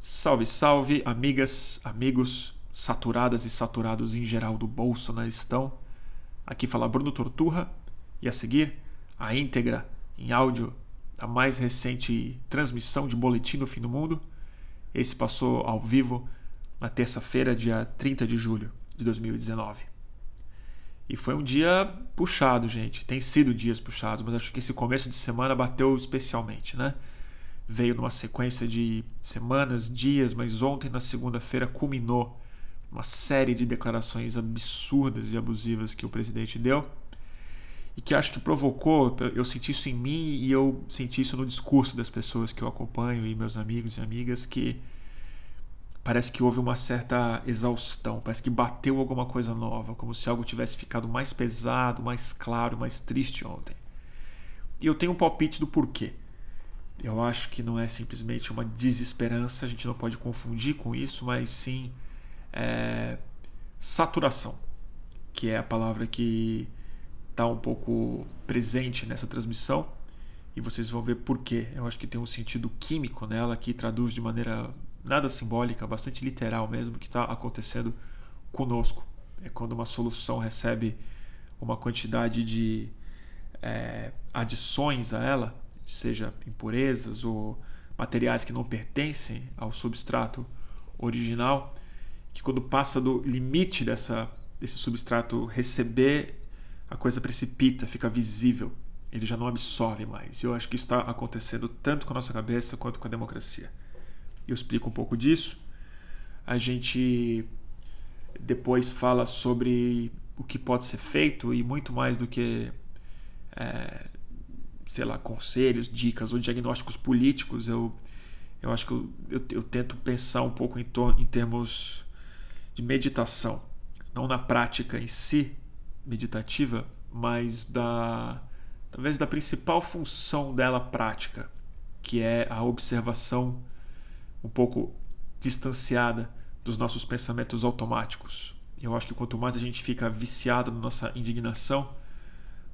Salve, salve, amigas, amigos, saturadas e saturados em geral do Bolsonaristão. Aqui fala Bruno Torturra e a seguir a íntegra em áudio da mais recente transmissão de Boletim do Fim do Mundo. Esse passou ao vivo na terça-feira, dia 30 de julho de 2019. E foi um dia puxado, gente. Tem sido dias puxados, mas acho que esse começo de semana bateu especialmente, né? Veio numa sequência de semanas, dias, mas ontem, na segunda-feira, culminou uma série de declarações absurdas e abusivas que o presidente deu e que acho que provocou, eu senti isso em mim e eu senti isso no discurso das pessoas que eu acompanho e meus amigos e amigas que parece que houve uma certa exaustão, parece que bateu alguma coisa nova, como se algo tivesse ficado mais pesado, mais claro, mais triste ontem. E eu tenho um palpite do porquê. Eu acho que não é simplesmente uma desesperança, a gente não pode confundir com isso, mas sim é, saturação, que é a palavra que está um pouco presente nessa transmissão e vocês vão ver por quê. Eu acho que tem um sentido químico nela que traduz de maneira nada simbólica, bastante literal mesmo, que está acontecendo conosco. É quando uma solução recebe uma quantidade de é, adições a ela, seja impurezas ou materiais que não pertencem ao substrato original, que quando passa do limite dessa, desse substrato receber, a coisa precipita, fica visível. Ele já não absorve mais. E eu acho que isso está acontecendo tanto com a nossa cabeça quanto com a democracia. Eu explico um pouco disso. A gente depois fala sobre o que pode ser feito e muito mais do que, é, sei lá, conselhos, dicas ou diagnósticos políticos. Eu, eu acho que eu, eu, eu tento pensar um pouco em, em termos de meditação, não na prática em si meditativa, mas da talvez da principal função dela prática, que é a observação um pouco distanciada dos nossos pensamentos automáticos. Eu acho que quanto mais a gente fica viciado na nossa indignação,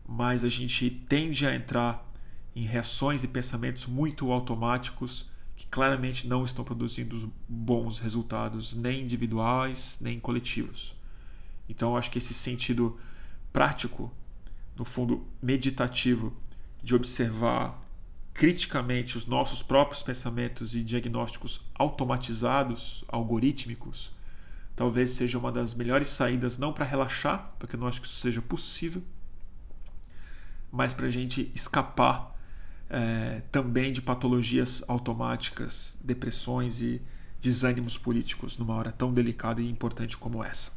mais a gente tende a entrar em reações e pensamentos muito automáticos que claramente não estão produzindo bons resultados, nem individuais, nem coletivos. Então, acho que esse sentido prático, no fundo meditativo, de observar criticamente os nossos próprios pensamentos e diagnósticos automatizados, algorítmicos, talvez seja uma das melhores saídas, não para relaxar, porque eu não acho que isso seja possível, mas para a gente escapar é, também de patologias automáticas, depressões e desânimos políticos numa hora tão delicada e importante como essa.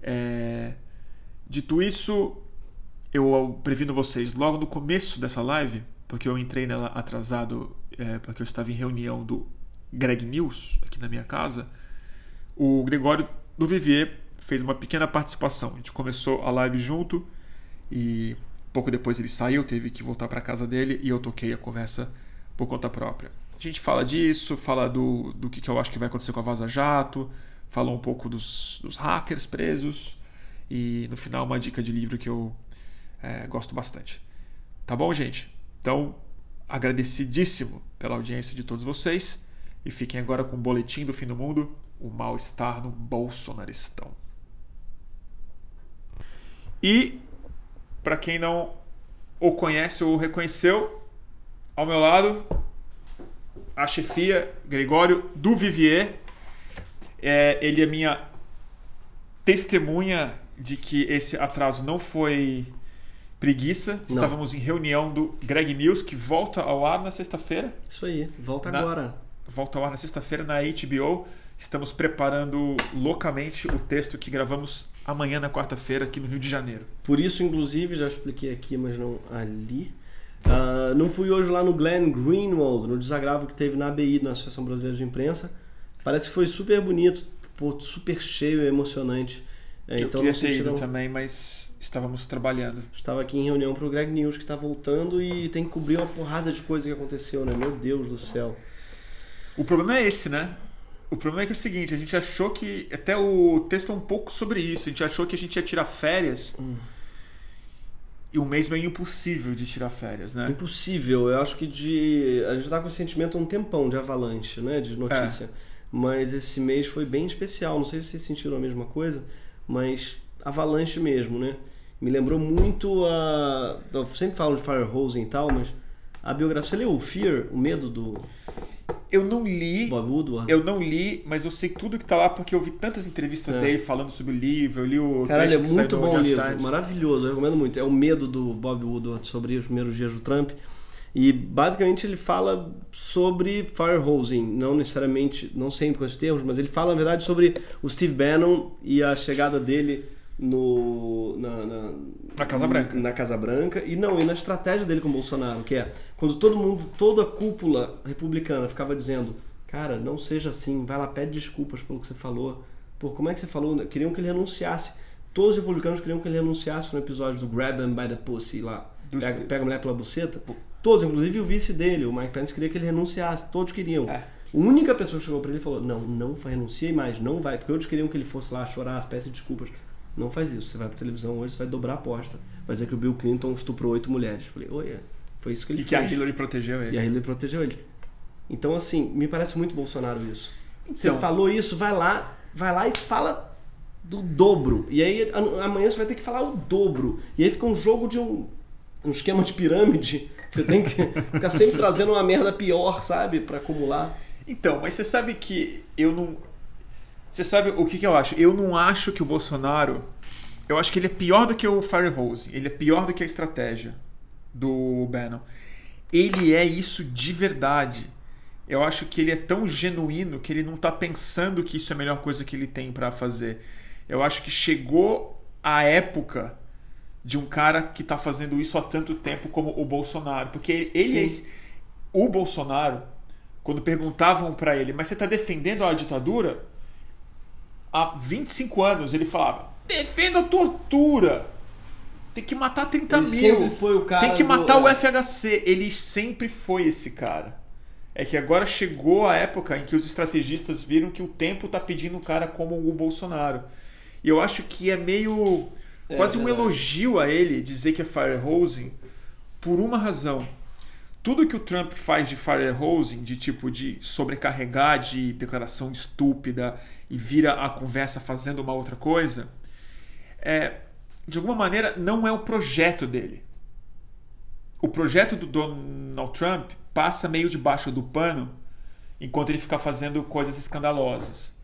É, dito isso, eu previno vocês logo no começo dessa live porque eu entrei nela atrasado, é, porque eu estava em reunião do Greg News aqui na minha casa, o Gregório do Vivier fez uma pequena participação. A gente começou a live junto e pouco depois ele saiu, teve que voltar para casa dele e eu toquei a conversa por conta própria. A gente fala disso, fala do, do que, que eu acho que vai acontecer com a Vaza Jato, falou um pouco dos, dos hackers presos e no final uma dica de livro que eu é, gosto bastante. Tá bom, gente? Então, agradecidíssimo pela audiência de todos vocês e fiquem agora com o boletim do fim do mundo, o mal-estar no bolsonaristão. E para quem não o conhece ou o reconheceu, ao meu lado a chefia Gregório do Vivier. É, ele é minha testemunha de que esse atraso não foi Preguiça. Não. Estávamos em reunião do Greg News, que volta ao ar na sexta-feira. Isso aí, volta na, agora. Volta ao ar na sexta-feira na HBO. Estamos preparando loucamente o texto que gravamos amanhã, na quarta-feira, aqui no Rio de Janeiro. Por isso, inclusive, já expliquei aqui, mas não ali. Uh, não fui hoje lá no Glenn Greenwald, no desagravo que teve na ABI, na Associação Brasileira de Imprensa. Parece que foi super bonito, super cheio e emocionante. É, eu então, queria ter ido também, mas estávamos trabalhando. Estava aqui em reunião para o Greg News, que está voltando e tem que cobrir uma porrada de coisa que aconteceu, né? Meu Deus do céu. O problema é esse, né? O problema é que é o seguinte, a gente achou que. Até o texto é um pouco sobre isso. A gente achou que a gente ia tirar férias. Hum. e um mês meio impossível de tirar férias, né? Impossível. Eu acho que de. A gente tá com esse sentimento há um tempão de avalanche, né? De notícia. É. Mas esse mês foi bem especial. Não sei se vocês sentiram a mesma coisa, mas avalanche mesmo, né? Me lembrou muito a. Eu sempre falo de Firehose e tal, mas a biografia. Você leu o Fear, o medo do. Eu não li. Bob Woodward? Eu não li, mas eu sei tudo que tá lá porque eu vi tantas entrevistas é. dele falando sobre o livro. Eu li o. Caralho, é muito bom o livro. Times. Maravilhoso, eu recomendo muito. É o medo do Bob Woodward sobre os primeiros dias do Trump. E basicamente ele fala sobre firehosing, não necessariamente, não sempre com esses termos, mas ele fala na verdade sobre o Steve Bannon e a chegada dele no, na, na, na Casa Branca. Na Casa Branca. E não, e na estratégia dele com o Bolsonaro, que é quando todo mundo, toda a cúpula republicana ficava dizendo, cara, não seja assim, vai lá, pede desculpas pelo que você falou. Pô, como é que você falou? Queriam que ele renunciasse. Todos os republicanos queriam que ele renunciasse no episódio do Grab him by the Pussy lá. Pega, pega a mulher pela buceta. Todos, inclusive o vice dele, o Mike Pence, queria que ele renunciasse. Todos queriam. É. A única pessoa que chegou para ele e falou: Não, não renunciei mais, não vai. Porque outros queriam que ele fosse lá chorar as peças de desculpas. Não faz isso. Você vai pra televisão hoje, você vai dobrar a aposta. Vai dizer que o Bill Clinton estuprou oito mulheres. Falei, é. foi isso que ele e fez. E que a Hillary protegeu ele. E a Hillary protegeu ele. Então, assim, me parece muito Bolsonaro isso. Então, você falou isso, vai lá, vai lá e fala do dobro. E aí amanhã você vai ter que falar o dobro. E aí fica um jogo de um, um esquema de pirâmide. Você tem que ficar sempre trazendo uma merda pior, sabe? para acumular. Então, mas você sabe que eu não. Você sabe o que, que eu acho? Eu não acho que o Bolsonaro. Eu acho que ele é pior do que o Firehose. Ele é pior do que a estratégia do Bannon. Ele é isso de verdade. Eu acho que ele é tão genuíno que ele não está pensando que isso é a melhor coisa que ele tem para fazer. Eu acho que chegou a época de um cara que está fazendo isso há tanto tempo como o Bolsonaro. Porque ele é esse, O Bolsonaro, quando perguntavam para ele, mas você está defendendo a ditadura? Há 25 anos ele falava: defenda a tortura. Tem que matar 30 ele mil. Sempre foi o cara Tem que matar do... o FHC. Ele sempre foi esse cara. É que agora chegou a época em que os estrategistas viram que o tempo está pedindo um cara como o Bolsonaro. E eu acho que é meio. É, quase um elogio a ele dizer que é firehosing por uma razão. Tudo que o Trump faz de firehosing, de tipo de sobrecarregar de declaração estúpida e vira a conversa fazendo uma outra coisa, é, de alguma maneira não é o projeto dele. O projeto do Donald Trump passa meio debaixo do pano enquanto ele fica fazendo coisas escandalosas.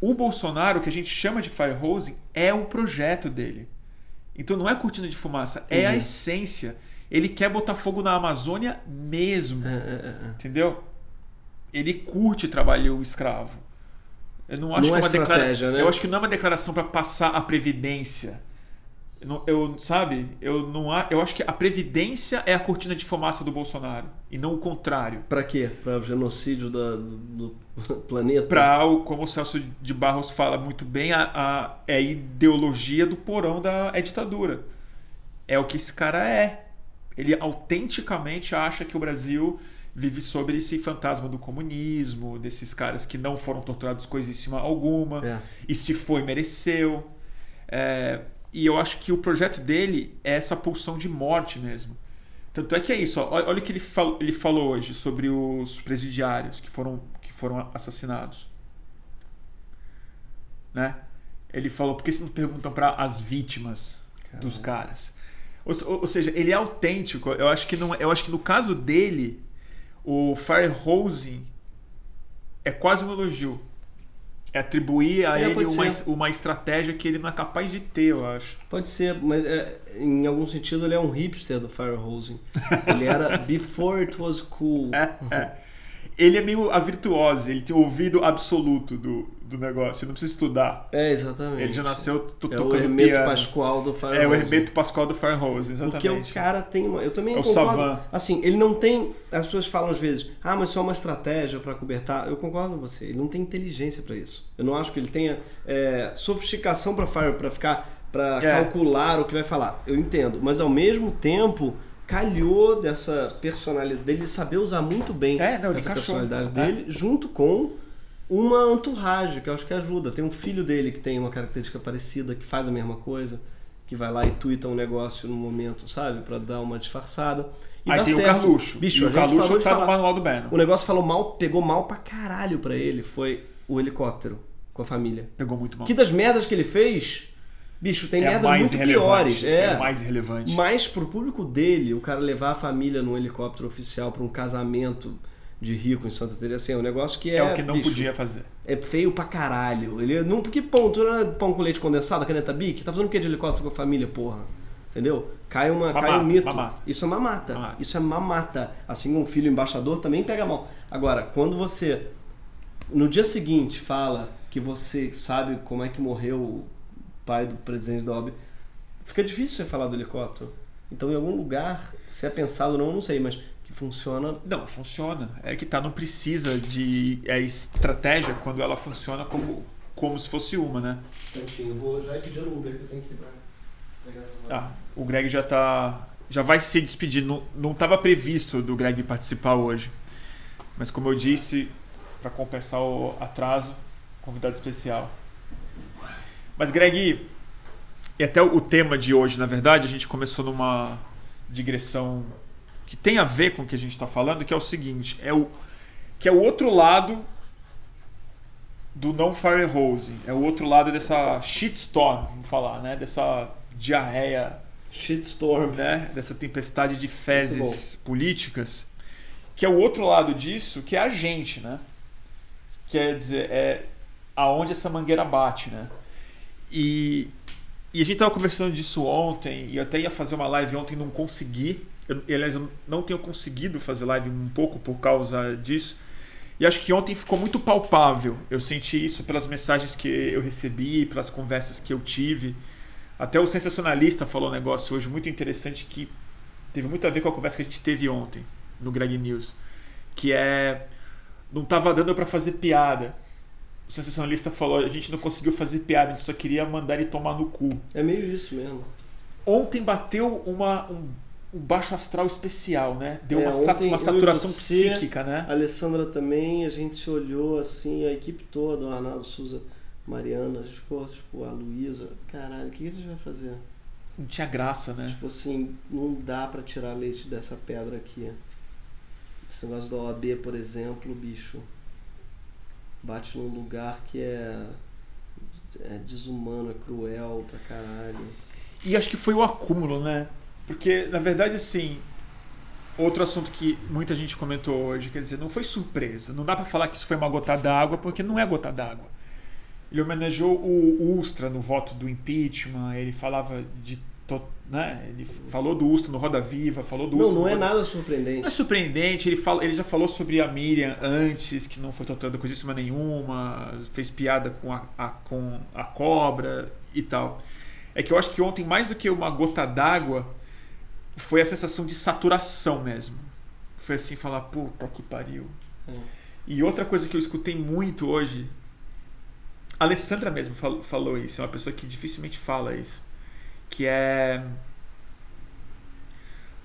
O Bolsonaro, que a gente chama de firehosing, é o projeto dele. Então não é cortina de fumaça, é uhum. a essência. Ele quer botar fogo na Amazônia mesmo. É, é, é. Entendeu? Ele curte trabalhar o escravo. Eu não acho não que é uma declaração. Né? Eu acho que não é uma declaração para passar a previdência. Eu, eu, sabe? Eu não eu acho que a previdência é a cortina de fumaça do Bolsonaro e não o contrário. Para quê? Para o genocídio da, do planeta? Para como o Celso de Barros fala muito bem, a, a, é a ideologia do porão da é ditadura. É o que esse cara é. Ele autenticamente acha que o Brasil vive sobre esse fantasma do comunismo, desses caras que não foram torturados coisíssima alguma, é. e se foi, mereceu. É, e eu acho que o projeto dele é essa pulsão de morte mesmo. Tanto é que é isso, ó, olha o que ele, fal, ele falou hoje sobre os presidiários que foram, que foram assassinados. Né? Ele falou, por que vocês não perguntam para as vítimas Caramba. dos caras? Ou, ou, seja, ele é autêntico. Eu acho que, não, eu acho que no caso dele, o firehosing é quase um elogio. É atribuir a é, ele uma, uma estratégia que ele não é capaz de ter, eu acho. Pode ser, mas é, em algum sentido ele é um hipster do firehosing. Ele era before it was cool. É, é ele é meio a virtuose, ele tem o ouvido absoluto do, do negócio, ele não precisa estudar. É, exatamente. Ele já nasceu tocando piano. É o Hermeto Pascoal do Fire É o Hermeto Pascoal do Fire Rose, exatamente. Porque o cara tem uma... Eu também é concordo. O Savan. Assim, ele não tem... As pessoas falam às vezes, ah, mas só uma estratégia para cobertar. Eu concordo com você, ele não tem inteligência para isso. Eu não acho que ele tenha é, sofisticação para Fire, para ficar... para é. calcular o que vai falar. Eu entendo, mas ao mesmo tempo calhou dessa personalidade dele saber usar muito bem é, não, essa personalidade é. dele, junto com uma entourage, que eu acho que ajuda. Tem um filho dele que tem uma característica parecida, que faz a mesma coisa. que vai lá e tuita um negócio no momento, sabe? Pra dar uma disfarçada. E Aí tem certo. o Carluxo. Bicho, e o Carluxo tá no manual do Bannon. O negócio falou mal, pegou mal pra caralho pra ele. Foi o helicóptero com a família. Pegou muito mal. Que das merdas que ele fez, bicho, tem é merdas muito piores. É. a mais irrelevante. Mas pro público dele, o cara levar a família num helicóptero oficial pra um casamento de rico em Santa Teresa, assim, é um negócio que é. É, o que não bicho, podia fazer. É feio pra caralho. Ele não. Porque pão, tu não é pão com leite condensado, caneta bic? Tá fazendo o que de helicóptero com a família, porra? Entendeu? Cai, uma, cai Mamata, um mito. mamata. Isso é mamata. Mamata. Isso é mamata. Assim como um filho embaixador também pega mal. Agora, quando você no dia seguinte fala que você sabe como é que morreu pai do presidente da OAB, fica difícil você falar do helicóptero. Então, em algum lugar, se é pensado ou não, não sei, mas que funciona. Não, funciona. É que tá, não precisa de é, estratégia quando ela funciona como, como se fosse uma, né? Eu vou já ir pedindo Uber que eu tenho que ir pra pegar. Ah, o Greg já tá. Já vai se despedir. Não, não tava previsto do Greg participar hoje. Mas como eu disse, para compensar o atraso, convidado especial. Mas Greg, e até o tema de hoje, na verdade, a gente começou numa digressão que tem a ver com o que a gente está falando, que é o seguinte, é o que é o outro lado do não fire hose, é o outro lado dessa shitstorm, vamos falar, né? Dessa diarreia Shitstorm. né, dessa tempestade de fezes políticas, que é o outro lado disso, que é a gente, né? Quer dizer, é aonde essa mangueira bate, né? E, e a gente tava conversando disso ontem, e eu até ia fazer uma live ontem, não consegui. Eu, aliás, eu não tenho conseguido fazer live um pouco por causa disso. E acho que ontem ficou muito palpável. Eu senti isso pelas mensagens que eu recebi, pelas conversas que eu tive. Até o sensacionalista falou um negócio hoje muito interessante que teve muito a ver com a conversa que a gente teve ontem no Greg News, que é não tava dando para fazer piada. O sensacionalista falou, a gente não conseguiu fazer piada, a gente só queria mandar ele tomar no cu. É meio isso mesmo. Ontem bateu uma um, um baixo astral especial, né? Deu É, uma, ontem uma saturação você- psíquica, né? A Alessandra também, a gente se olhou assim, a equipe toda, o Arnaldo Souza, Mariana, a gente ficou, tipo, a Luísa, caralho, o que a gente vai fazer? Não tinha graça, né? Tipo assim, não dá pra tirar leite dessa pedra aqui. Esse negócio da OAB, por exemplo, bicho, bate num lugar que é, é desumano, é cruel pra caralho. E acho que foi o acúmulo, né? Porque, na verdade, assim, outro assunto que muita gente comentou hoje, quer dizer, não foi surpresa. Não dá pra falar que isso foi uma gota d'água, porque não é gota d'água. Ele homenageou o Ustra no voto do impeachment, ele falava de. To- Né? Ele falou do Ustra no Roda Viva, falou do Não, Ustra não no é Roda- nada Não é surpreendente. surpreendente, ele, fala, ele já falou sobre a Miriam antes, que não foi tratada coisíssima nenhuma, fez piada com a, a- com a cobra e tal. É que eu acho que ontem, mais do que uma gota d'água, foi a sensação de saturação mesmo. Foi assim, falar, puta que pariu. É. E outra coisa que eu escutei muito hoje, a Alessandra mesmo fal- falou isso, é uma pessoa que dificilmente fala isso, que é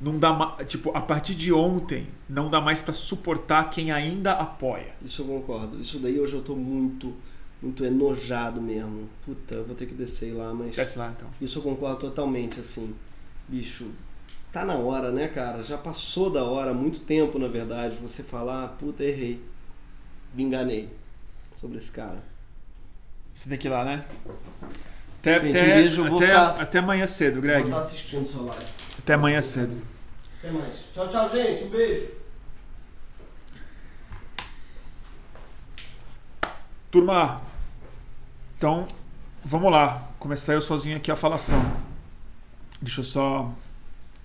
não dá tipo a partir de ontem não dá mais pra suportar quem ainda apoia. Isso eu concordo. Isso daí hoje eu tô muito, muito enojado mesmo. Puta, eu vou ter que descer lá, mas. Desce lá então. Isso eu concordo totalmente, assim. Bicho, tá na hora, né, cara? Já passou da hora, muito tempo, na verdade, você falar, puta, errei. Me enganei sobre esse cara. Esse daqui lá, né? Até, Gente, até, um beijo, até, ficar- até amanhã cedo, Greg. Vou estar assistindo sua live. Até amanhã cedo. Até mais. Tchau, tchau, gente. Um beijo. Turma, então vamos lá. Começar eu sozinho aqui a falação. Deixa eu só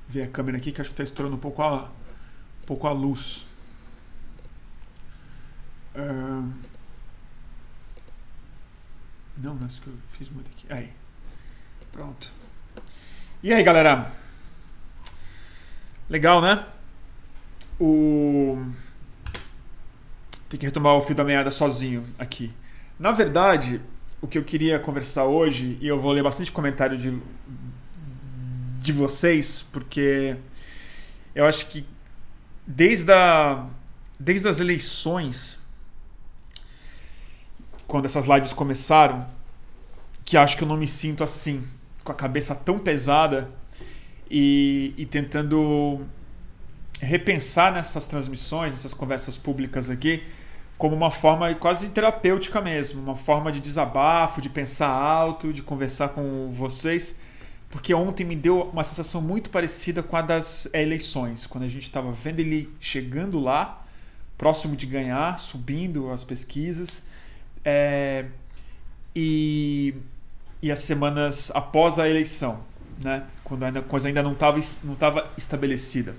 ver a câmera aqui que acho que está estourando um pouco a, um pouco a luz. Ahn. Não, não, isso que eu fiz muito aqui. Aí. Pronto. E aí, galera? Legal, né? O. Tem que retomar o fio da meada sozinho aqui. Na verdade, o que eu queria conversar hoje, e eu vou ler bastante comentário de, de vocês, porque eu acho que desde, a, desde as eleições, quando essas lives começaram, que acho que eu não me sinto assim com a cabeça tão pesada e, e tentando repensar nessas transmissões, nessas conversas públicas aqui, como uma forma quase terapêutica mesmo, uma forma de desabafo, de pensar alto, de conversar com vocês, porque ontem me deu uma sensação muito parecida com a das eleições, quando a gente estava vendo ele chegando lá, próximo de ganhar, subindo as pesquisas, é, e, e as semanas após a eleição, né, quando a coisa ainda não estava não tava estabelecida.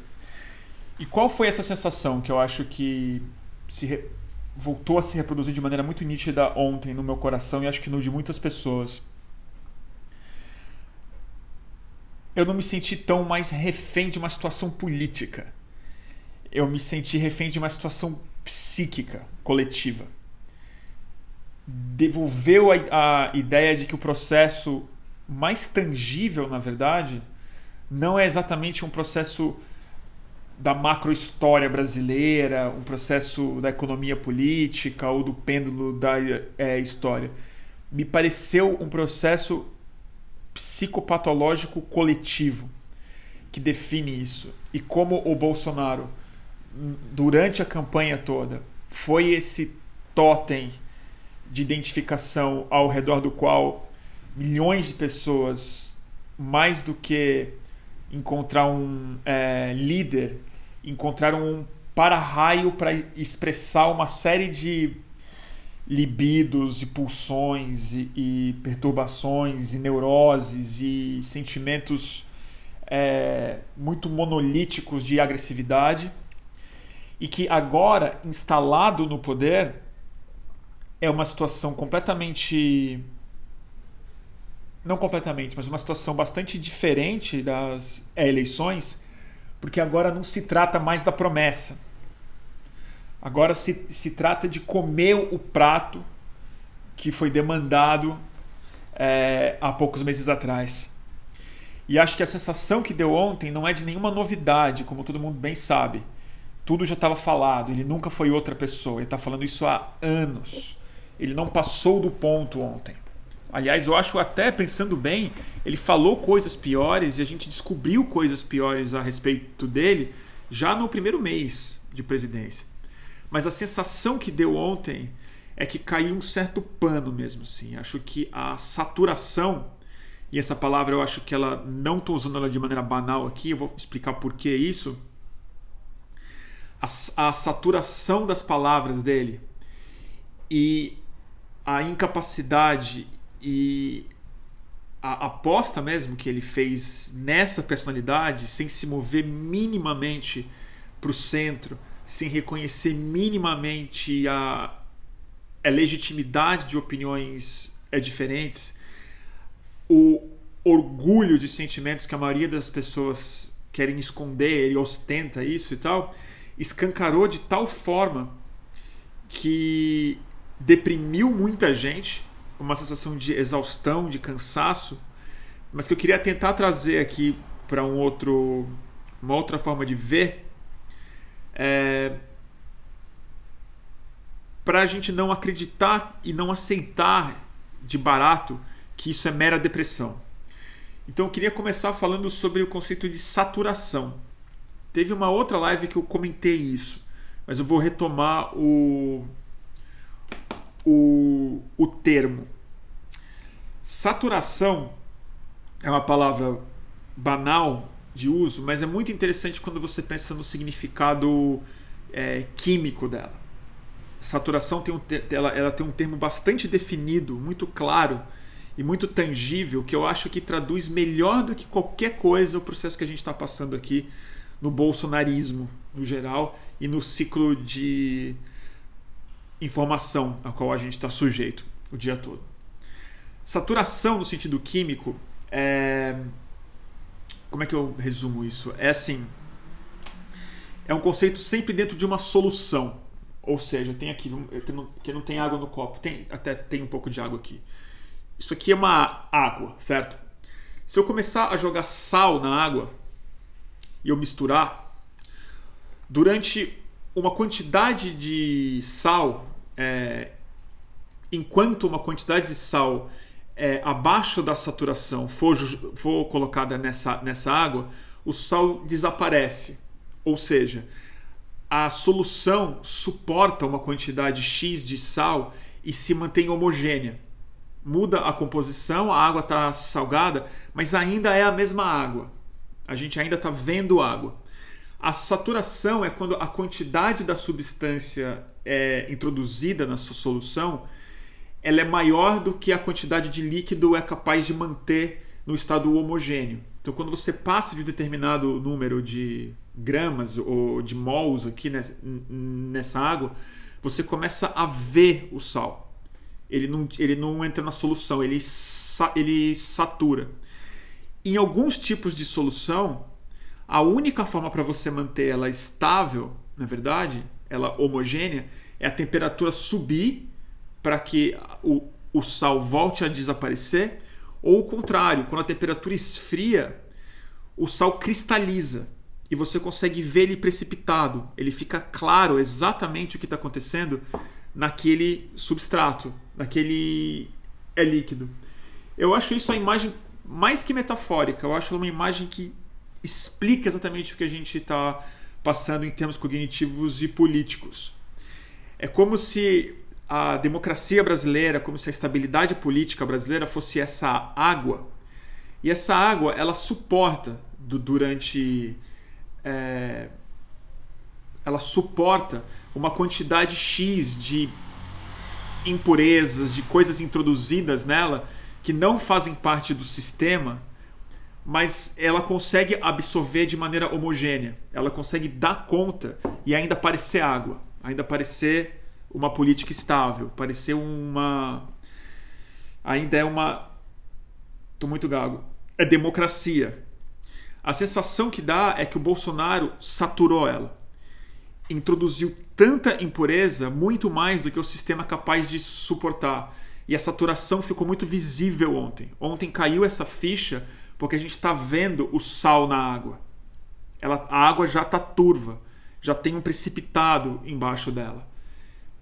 E qual foi essa sensação que eu acho que se re... voltou a se reproduzir de maneira muito nítida ontem no meu coração e acho que no de muitas pessoas? Eu não me senti tão mais refém de uma situação política. Eu me senti refém de uma situação psíquica, coletiva. Devolveu a, a ideia de que o processo mais tangível, na verdade, não é exatamente um processo da macrohistória brasileira, um processo da economia política ou do pêndulo da é, história. Me pareceu um processo psicopatológico coletivo que define isso. E como o Bolsonaro, durante a campanha toda, foi esse totem de identificação ao redor do qual milhões de pessoas, mais do que encontrar um é, líder, encontrar um para-raio para expressar uma série de libidos e pulsões e, e perturbações e neuroses e sentimentos é, muito monolíticos de agressividade e que agora instalado no poder é uma situação completamente não completamente, mas uma situação bastante diferente das eleições, porque agora não se trata mais da promessa. Agora se, se trata de comer o prato que foi demandado é, há poucos meses atrás. E acho que a sensação que deu ontem não é de nenhuma novidade, como todo mundo bem sabe. Tudo já estava falado, ele nunca foi outra pessoa, ele está falando isso há anos. Ele não passou do ponto ontem. Aliás, eu acho até, pensando bem, ele falou coisas piores e a gente descobriu coisas piores a respeito dele já no primeiro mês de presidência. Mas a sensação que deu ontem é que caiu um certo pano mesmo, assim. Acho que a saturação, e essa palavra eu acho que ela não estou usando ela de maneira banal aqui, eu vou explicar por que isso. A, a saturação das palavras dele e a incapacidade e a aposta mesmo que ele fez nessa personalidade, sem se mover minimamente para o centro, sem reconhecer minimamente a, a legitimidade de opiniões é, diferentes, o orgulho de sentimentos que a maioria das pessoas querem esconder, ele ostenta isso e tal, escancarou de tal forma que deprimiu muita gente uma sensação de exaustão, de cansaço, mas que eu queria tentar trazer aqui para um outro, uma outra forma de ver, é, para a gente não acreditar e não aceitar de barato que isso é mera depressão. Então eu queria começar falando sobre o conceito de saturação. Teve uma outra live que eu comentei isso, mas eu vou retomar o, o, o termo. Saturação é uma palavra banal de uso, mas é muito interessante quando você pensa no significado é, químico dela. Saturação tem um, ela, ela tem um termo bastante definido, muito claro e muito tangível, que eu acho que traduz melhor do que qualquer coisa o processo que a gente está passando aqui no bolsonarismo no geral e no ciclo de informação a qual a gente está sujeito o dia todo. Saturação no sentido químico é. Como é que eu resumo isso? É assim. É um conceito sempre dentro de uma solução. Ou seja, tem aqui, que não, que não tem água no copo. Tem, até tem um pouco de água aqui. Isso aqui é uma água, certo? Se eu começar a jogar sal na água e eu misturar, durante uma quantidade de sal, é, enquanto uma quantidade de sal é, abaixo da saturação for, for colocada nessa, nessa água, o sal desaparece. Ou seja, a solução suporta uma quantidade X de sal e se mantém homogênea. Muda a composição, a água está salgada, mas ainda é a mesma água. A gente ainda está vendo água. A saturação é quando a quantidade da substância é introduzida na sua solução ela é maior do que a quantidade de líquido é capaz de manter no estado homogêneo. Então, quando você passa de um determinado número de gramas ou de mols aqui nessa água, você começa a ver o sal. Ele não, ele não entra na solução, ele, ele satura. Em alguns tipos de solução, a única forma para você manter ela estável, na verdade, ela homogênea, é a temperatura subir para que o, o sal volte a desaparecer, ou o contrário, quando a temperatura esfria, o sal cristaliza e você consegue ver ele precipitado. Ele fica claro exatamente o que está acontecendo naquele substrato, naquele é líquido. Eu acho isso a imagem mais que metafórica. Eu acho uma imagem que explica exatamente o que a gente está passando em termos cognitivos e políticos. É como se a democracia brasileira, como se a estabilidade política brasileira fosse essa água. E essa água, ela suporta do, durante. É, ela suporta uma quantidade X de impurezas, de coisas introduzidas nela que não fazem parte do sistema, mas ela consegue absorver de maneira homogênea. Ela consegue dar conta e ainda parecer água, ainda parecer uma política estável, parecer uma. Ainda é uma. Tô muito gago. É democracia. A sensação que dá é que o Bolsonaro saturou ela. Introduziu tanta impureza, muito mais do que o sistema é capaz de suportar. E a saturação ficou muito visível ontem. Ontem caiu essa ficha porque a gente está vendo o sal na água. Ela, a água já está turva, já tem um precipitado embaixo dela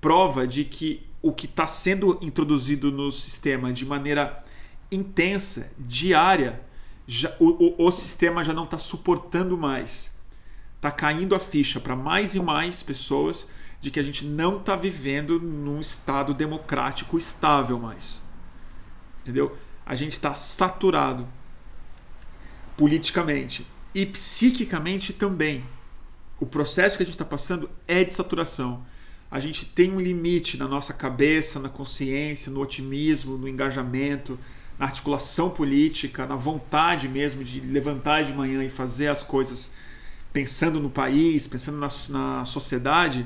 prova de que o que está sendo introduzido no sistema de maneira intensa, diária, já, o, o, o sistema já não está suportando mais. Está caindo a ficha para mais e mais pessoas de que a gente não está vivendo num estado democrático estável mais. Entendeu? A gente está saturado politicamente e psiquicamente também. O processo que a gente está passando é de saturação a gente tem um limite na nossa cabeça, na consciência, no otimismo, no engajamento, na articulação política, na vontade mesmo de levantar de manhã e fazer as coisas pensando no país, pensando na, na sociedade.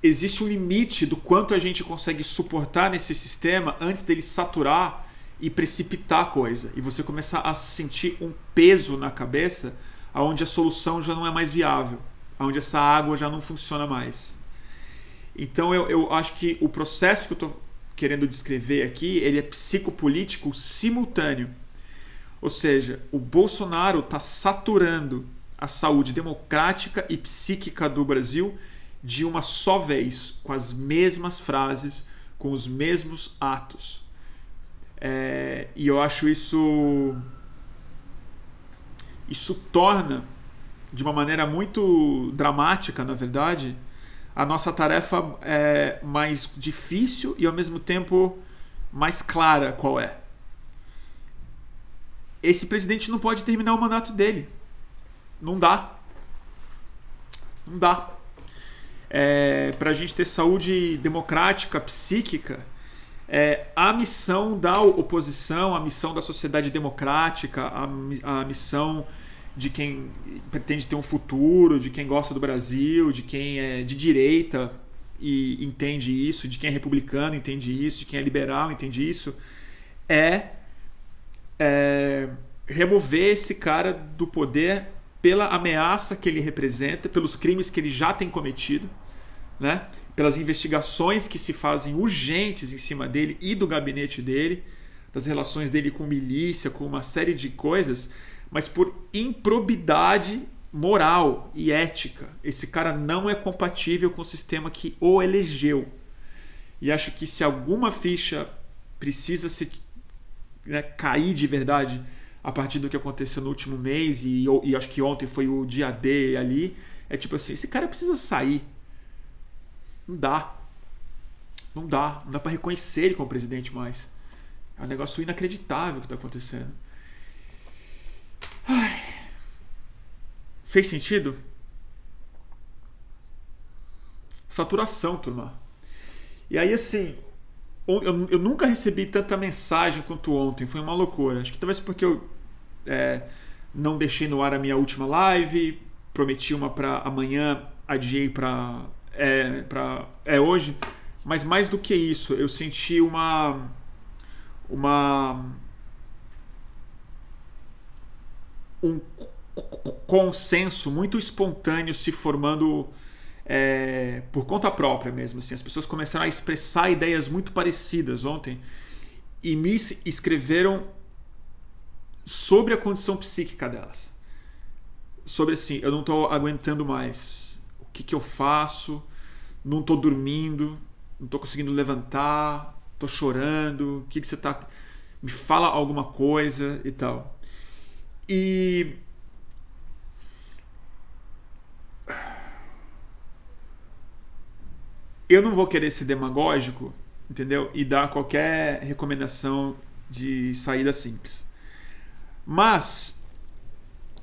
Existe um limite do quanto a gente consegue suportar nesse sistema antes dele saturar e precipitar a coisa e você começar a sentir um peso na cabeça aonde a solução já não é mais viável, aonde essa água já não funciona mais. Então eu, eu acho que o processo que eu estou querendo descrever aqui, ele é psicopolítico simultâneo. Ou seja, o Bolsonaro está saturando a saúde democrática e psíquica do Brasil de uma só vez, com as mesmas frases, com os mesmos atos. É, e eu acho isso. Isso torna, de uma maneira muito dramática, na verdade, a nossa tarefa é mais difícil e ao mesmo tempo mais clara qual é. Esse presidente não pode terminar o mandato dele. Não dá. Não dá. É, Para a gente ter saúde democrática, psíquica, é, a missão da oposição, a missão da sociedade democrática, a, a missão de quem pretende ter um futuro, de quem gosta do Brasil, de quem é de direita e entende isso, de quem é republicano entende isso, de quem é liberal entende isso, é, é remover esse cara do poder pela ameaça que ele representa, pelos crimes que ele já tem cometido, né? Pelas investigações que se fazem urgentes em cima dele e do gabinete dele, das relações dele com milícia, com uma série de coisas mas por improbidade moral e ética. Esse cara não é compatível com o sistema que o elegeu. E acho que se alguma ficha precisa se né, cair de verdade a partir do que aconteceu no último mês e, e acho que ontem foi o dia D ali. É tipo assim, esse cara precisa sair. Não dá. Não dá. Não dá para reconhecer ele como presidente mais. É um negócio inacreditável que está acontecendo. Ai. Fez sentido? Saturação, turma. E aí, assim, eu, eu nunca recebi tanta mensagem quanto ontem. Foi uma loucura. Acho que talvez porque eu é, não deixei no ar a minha última live, prometi uma para amanhã, adiei para é, pra, é hoje. Mas mais do que isso, eu senti uma uma um consenso muito espontâneo se formando é, por conta própria mesmo. Assim. As pessoas começaram a expressar ideias muito parecidas ontem e me escreveram sobre a condição psíquica delas. Sobre assim, eu não estou aguentando mais. Que, que eu faço? Não estou dormindo, não estou conseguindo levantar, estou chorando. O que, que você está. Me fala alguma coisa e tal. E eu não vou querer ser demagógico, entendeu? E dar qualquer recomendação de saída simples. Mas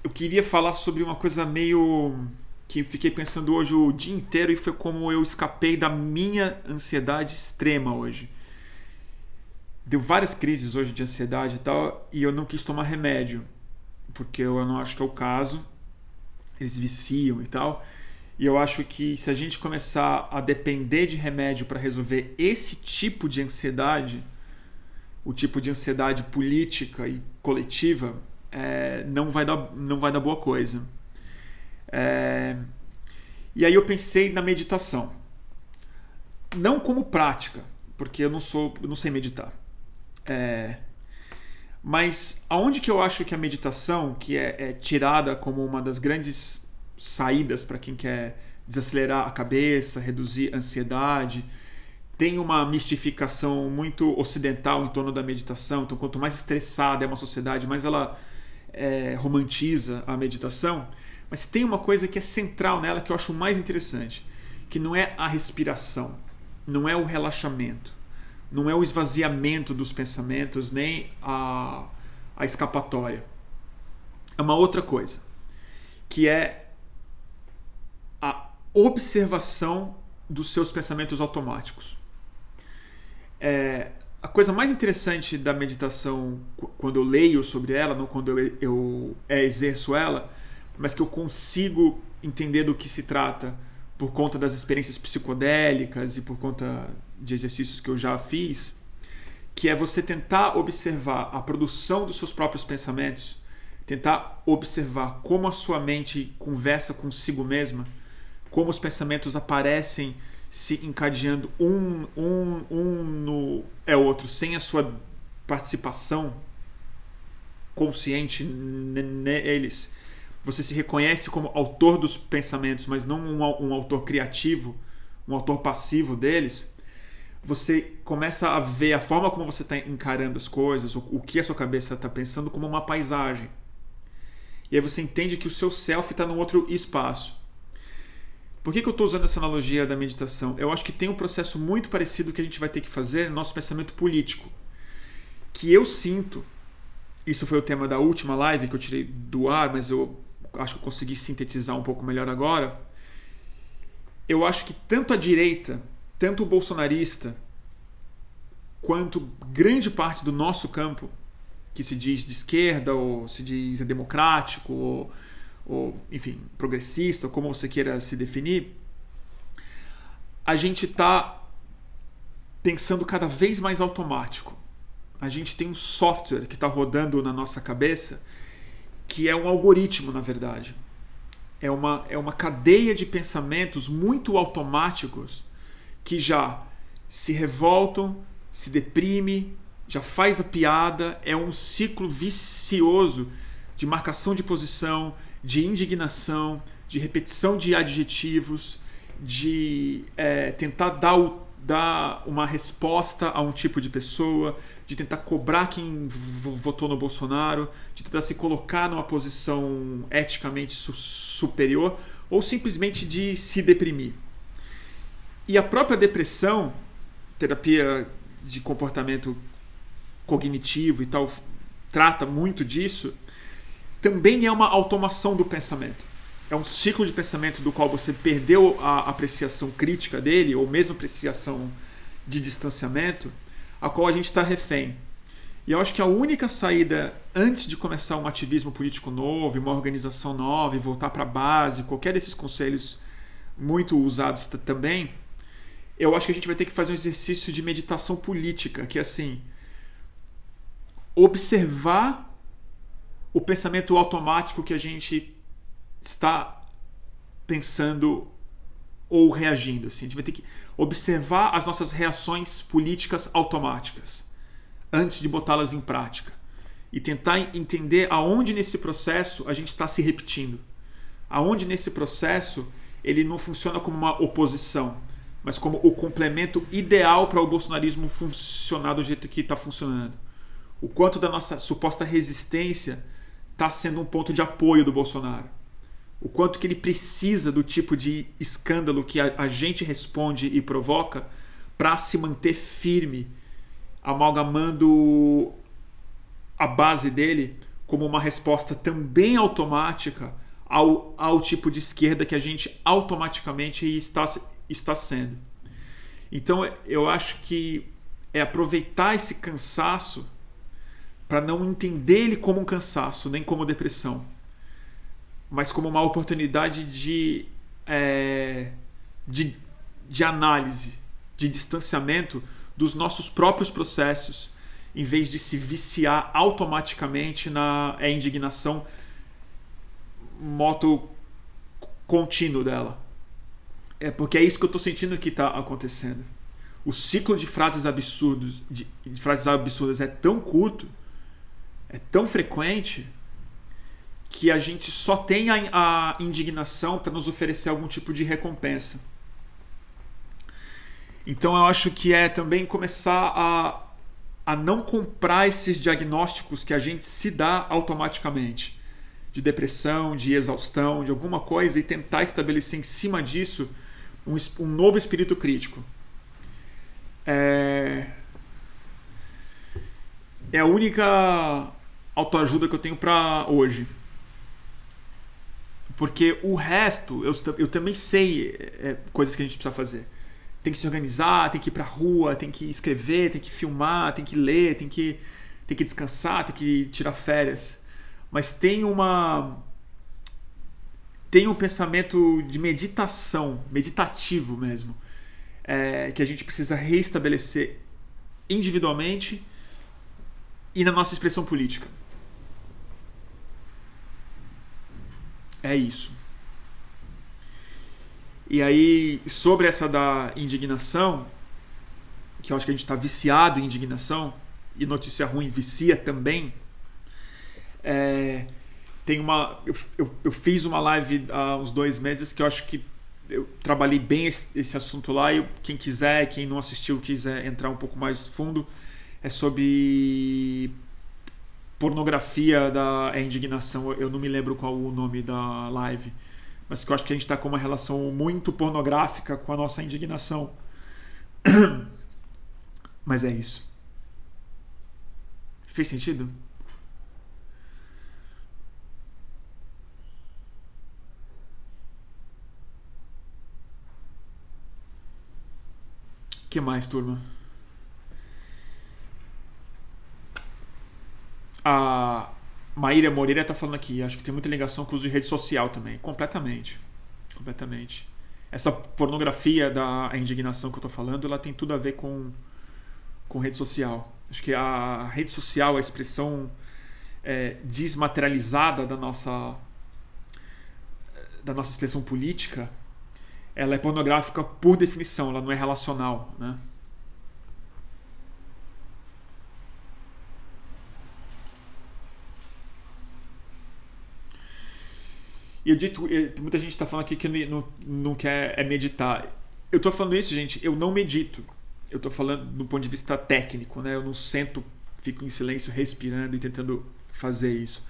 eu queria falar sobre uma coisa meio que fiquei pensando hoje o dia inteiro e foi como eu escapei da minha ansiedade extrema hoje. Deu várias crises hoje de ansiedade e tal, e eu não quis tomar remédio, porque eu não acho que é o caso. Eles viciam e tal. E eu acho que se a gente começar a depender de remédio para resolver esse tipo de ansiedade, o tipo de ansiedade política e coletiva, é, não, vai dar, não vai dar boa coisa. É, e aí eu pensei na meditação. Não como prática, porque eu não sou, eu não sei meditar. É, mas aonde que eu acho que a meditação, que é, é tirada como uma das grandes saídas para quem quer desacelerar a cabeça, reduzir a ansiedade. Tem uma mistificação muito ocidental em torno da meditação. Então, quanto mais estressada é uma sociedade, mais ela é, romantiza a meditação. Mas tem uma coisa que é central nela que eu acho mais interessante, que não é a respiração, não é o relaxamento, não é o esvaziamento dos pensamentos, nem a, a escapatória. É uma outra coisa, que é observação dos seus pensamentos automáticos. É, a coisa mais interessante da meditação, quando eu leio sobre ela, não quando eu, eu é, exerço ela, mas que eu consigo entender do que se trata por conta das experiências psicodélicas e por conta de exercícios que eu já fiz, que é você tentar observar a produção dos seus próprios pensamentos, tentar observar como a sua mente conversa consigo mesma como os pensamentos aparecem se encadeando um, um, um no é outro, sem a sua participação consciente neles. Você se reconhece como autor dos pensamentos, mas não um, um autor criativo, um autor passivo deles. Você começa a ver a forma como você está encarando as coisas, o, o que a sua cabeça está pensando, como uma paisagem. E aí você entende que o seu self está num outro espaço. Por que, que eu estou usando essa analogia da meditação? Eu acho que tem um processo muito parecido que a gente vai ter que fazer no nosso pensamento político. Que eu sinto, isso foi o tema da última live que eu tirei do ar, mas eu acho que eu consegui sintetizar um pouco melhor agora. Eu acho que tanto a direita, tanto o bolsonarista, quanto grande parte do nosso campo, que se diz de esquerda, ou se diz democrático, ou ou enfim, progressista, como você queira se definir, a gente está pensando cada vez mais automático. A gente tem um software que está rodando na nossa cabeça que é um algoritmo, na verdade. É uma, é uma cadeia de pensamentos muito automáticos que já se revoltam, se deprime, já faz a piada, é um ciclo vicioso de marcação de posição, de indignação, de repetição de adjetivos, de é, tentar dar dar uma resposta a um tipo de pessoa, de tentar cobrar quem votou no Bolsonaro, de tentar se colocar numa posição eticamente su superior ou simplesmente de se deprimir. E a própria depressão, terapia de comportamento cognitivo e tal, trata muito disso, também é uma automação do pensamento. É um ciclo de pensamento do qual você perdeu a apreciação crítica dele, ou mesmo apreciação de distanciamento, a qual a gente está refém. E eu acho que a única saída antes de começar um ativismo político novo, uma organização nova, e voltar para a base, qualquer desses conselhos muito usados também, eu acho que a gente vai ter que fazer um exercício de meditação política, que é assim, observar o pensamento automático que a gente está pensando ou reagindo. Assim. A gente vai ter que observar as nossas reações políticas automáticas antes de botá-las em prática e tentar entender aonde nesse processo a gente está se repetindo, aonde nesse processo ele não funciona como uma oposição, mas como o complemento ideal para o bolsonarismo funcionar do jeito que está funcionando. O quanto da nossa suposta resistência está sendo um ponto de apoio do Bolsonaro. O quanto que ele precisa do tipo de escândalo que a, a gente responde e provoca para se manter firme, amalgamando a base dele como uma resposta também automática ao, ao tipo de esquerda que a gente automaticamente está, está sendo. Então eu acho que é aproveitar esse cansaço para não entender ele como um cansaço, nem como depressão, mas como uma oportunidade de, é, de, de análise, de distanciamento dos nossos próprios processos, em vez de se viciar automaticamente na é, indignação moto contínuo dela. É porque é isso que eu estou sentindo que está acontecendo. O ciclo de frases absurdas, de, de frases absurdas é tão curto é tão frequente que a gente só tem a, a indignação para nos oferecer algum tipo de recompensa. Então eu acho que é também começar a, a não comprar esses diagnósticos que a gente se dá automaticamente de depressão, de exaustão, de alguma coisa e tentar estabelecer em cima disso um, um novo espírito crítico. É, é a única autoajuda que eu tenho para hoje. Porque o resto, eu, eu também sei é, coisas que a gente precisa fazer. Tem que se organizar, tem que ir pra rua, tem que escrever, tem que filmar, tem que ler, tem que, tem que descansar, tem que tirar férias. Mas tem uma. Tem um pensamento de meditação, meditativo mesmo, é, que a gente precisa reestabelecer individualmente e na nossa expressão política. É isso. E aí, sobre essa da indignação, que eu acho que a gente está viciado em indignação, e notícia ruim vicia também. É, tem uma. Eu, eu, eu, fiz uma live há uns dois meses que eu acho que eu trabalhei bem esse, esse assunto lá. E quem quiser, quem não assistiu, quiser entrar um pouco mais fundo, é sobre pornografia da é indignação, eu não me lembro qual o nome da live, mas que eu acho que a gente está com uma relação muito pornográfica com a nossa indignação. Mas é isso. Fez sentido? que mais, turma? A Maíra Moreira está falando aqui, acho que tem muita ligação com o uso de rede social também. Completamente. Completamente. Essa pornografia da indignação que eu estou falando, ela tem tudo a ver com, com rede social. Acho que a rede social, a expressão é, desmaterializada da nossa, da nossa expressão política, ela é pornográfica por definição, ela não é relacional. Né? E eu dito, muita gente está falando aqui que não, não quer é meditar. eu tô falando isso, gente, eu não medito. Eu tô falando do ponto de vista técnico, né? Eu não sento, fico em silêncio, respirando e tentando fazer isso.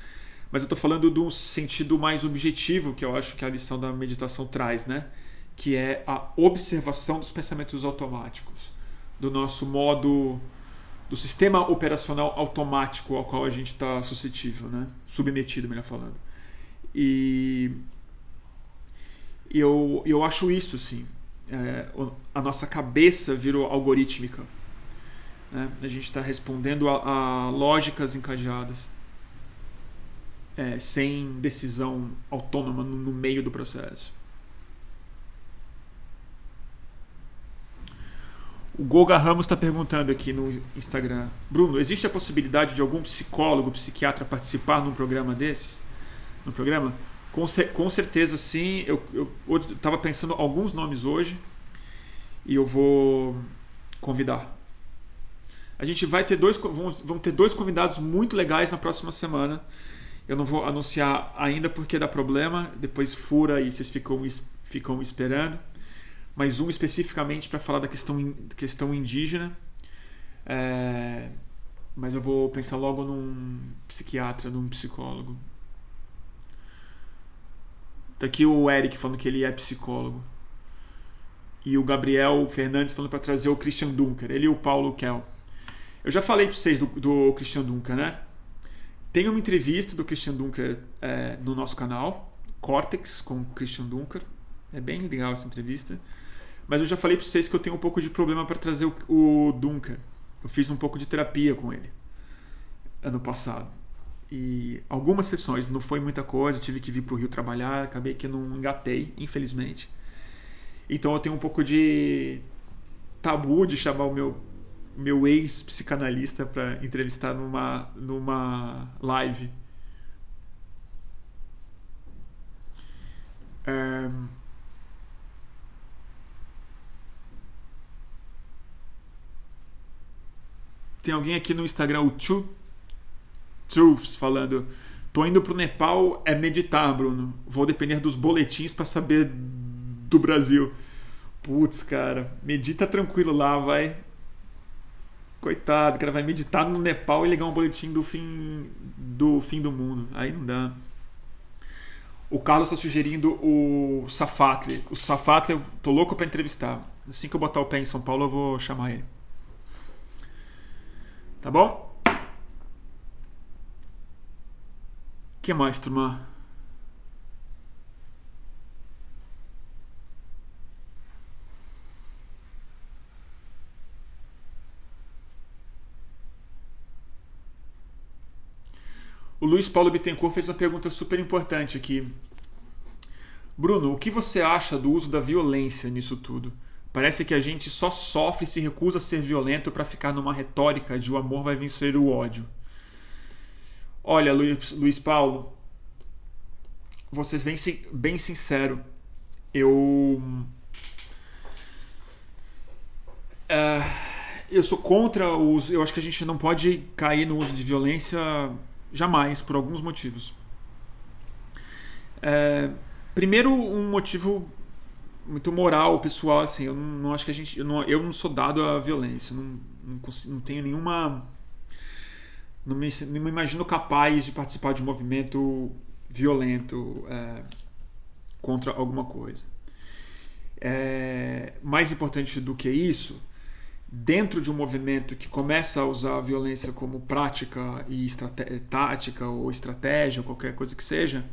Mas eu tô falando de um sentido mais objetivo que eu acho que a lição da meditação traz, né? Que é a observação dos pensamentos automáticos, do nosso modo do sistema operacional automático ao qual a gente está suscetível, né? submetido, melhor falando. E eu, eu acho isso, sim. É, a nossa cabeça virou algorítmica. Né? A gente está respondendo a, a, lógicas encadeadas, é, sem decisão autônoma no, no meio do processo. O Goga Ramos está perguntando aqui no Instagram: Bruno, existe a possibilidade de algum psicólogo, psiquiatra participar num programa desses? No programa? Com, com certeza sim. Eu estava pensando alguns nomes hoje e eu vou convidar. A gente vai ter dois, vamos ter dois convidados muito legais na próxima semana. Eu não vou anunciar ainda porque dá problema, depois fura e vocês ficam, ficam esperando mas um especificamente para falar da questão, questão indígena. É, mas eu vou pensar logo num psiquiatra, num psicólogo. Tá aqui o Eric falando que ele é psicólogo. E o Gabriel Fernandes falando para trazer o Christian Dunker. Ele e o Paulo Kell. Eu já falei para vocês do, do, Christian Dunker, né? Tem uma entrevista do Christian Dunker é, no nosso canal, Cortex, com o Christian Dunker. É bem legal essa entrevista. Mas eu já falei para vocês que eu tenho um pouco de problema para trazer o, o Duncan. Eu fiz um pouco de terapia com ele ano passado. E algumas sessões, não foi muita coisa, tive que vir para o Rio trabalhar, acabei que não engatei, infelizmente. Então eu tenho um pouco de tabu de chamar o meu meu ex-psicanalista para entrevistar numa, numa live. Um, Tem alguém aqui no Instagram, o Two Truths, falando: Tô indo pro Nepal, é meditar, Bruno. Vou depender dos boletins para saber do Brasil. Putz, cara, medita tranquilo lá, vai. Coitado, cara, vai meditar no Nepal e ligar um boletim do fim do fim do mundo. Aí não dá. O Carlos está sugerindo o Safatli. O Safatli, eu tô louco para entrevistar. Assim que eu botar o pé em São Paulo, eu vou chamar ele. Tá bom? Que mais, turma? O Luiz Paulo Bittencourt fez uma pergunta super importante aqui. Bruno, o que você acha do uso da violência nisso tudo? Parece que a gente só sofre e se recusa a ser violento para ficar numa retórica de o amor vai vencer o ódio. Olha, Luiz, Luiz Paulo, vocês bem, bem sincero, eu. É, eu sou contra o uso. Eu acho que a gente não pode cair no uso de violência jamais, por alguns motivos. É, primeiro, um motivo muito moral, pessoal, assim. Eu não, não, acho que a gente. Eu não, eu não sou dado à violência. Não, não, consigo, não tenho nenhuma. Não me, não me imagino capaz de participar de um movimento violento é, contra alguma coisa. É, mais importante do que isso, dentro de um movimento que começa a usar a violência como prática e tática ou estratégia, qualquer coisa que seja,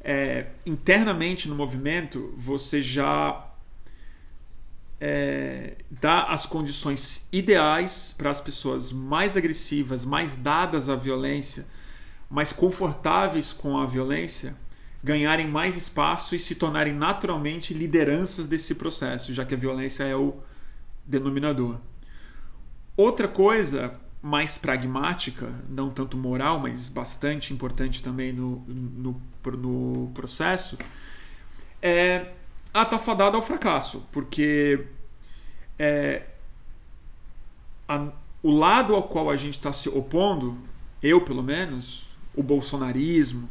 é, internamente no movimento você já é, dá as condições ideais para as pessoas mais agressivas, mais dadas à violência, mais confortáveis com a violência, ganharem mais espaço e se tornarem naturalmente lideranças desse processo, já que a violência é o denominador. Outra coisa mais pragmática, não tanto moral, mas bastante importante também no, no, no processo, é a tá fadada ao fracasso, porque é, a, o lado ao qual a gente está se opondo, eu pelo menos, o bolsonarismo,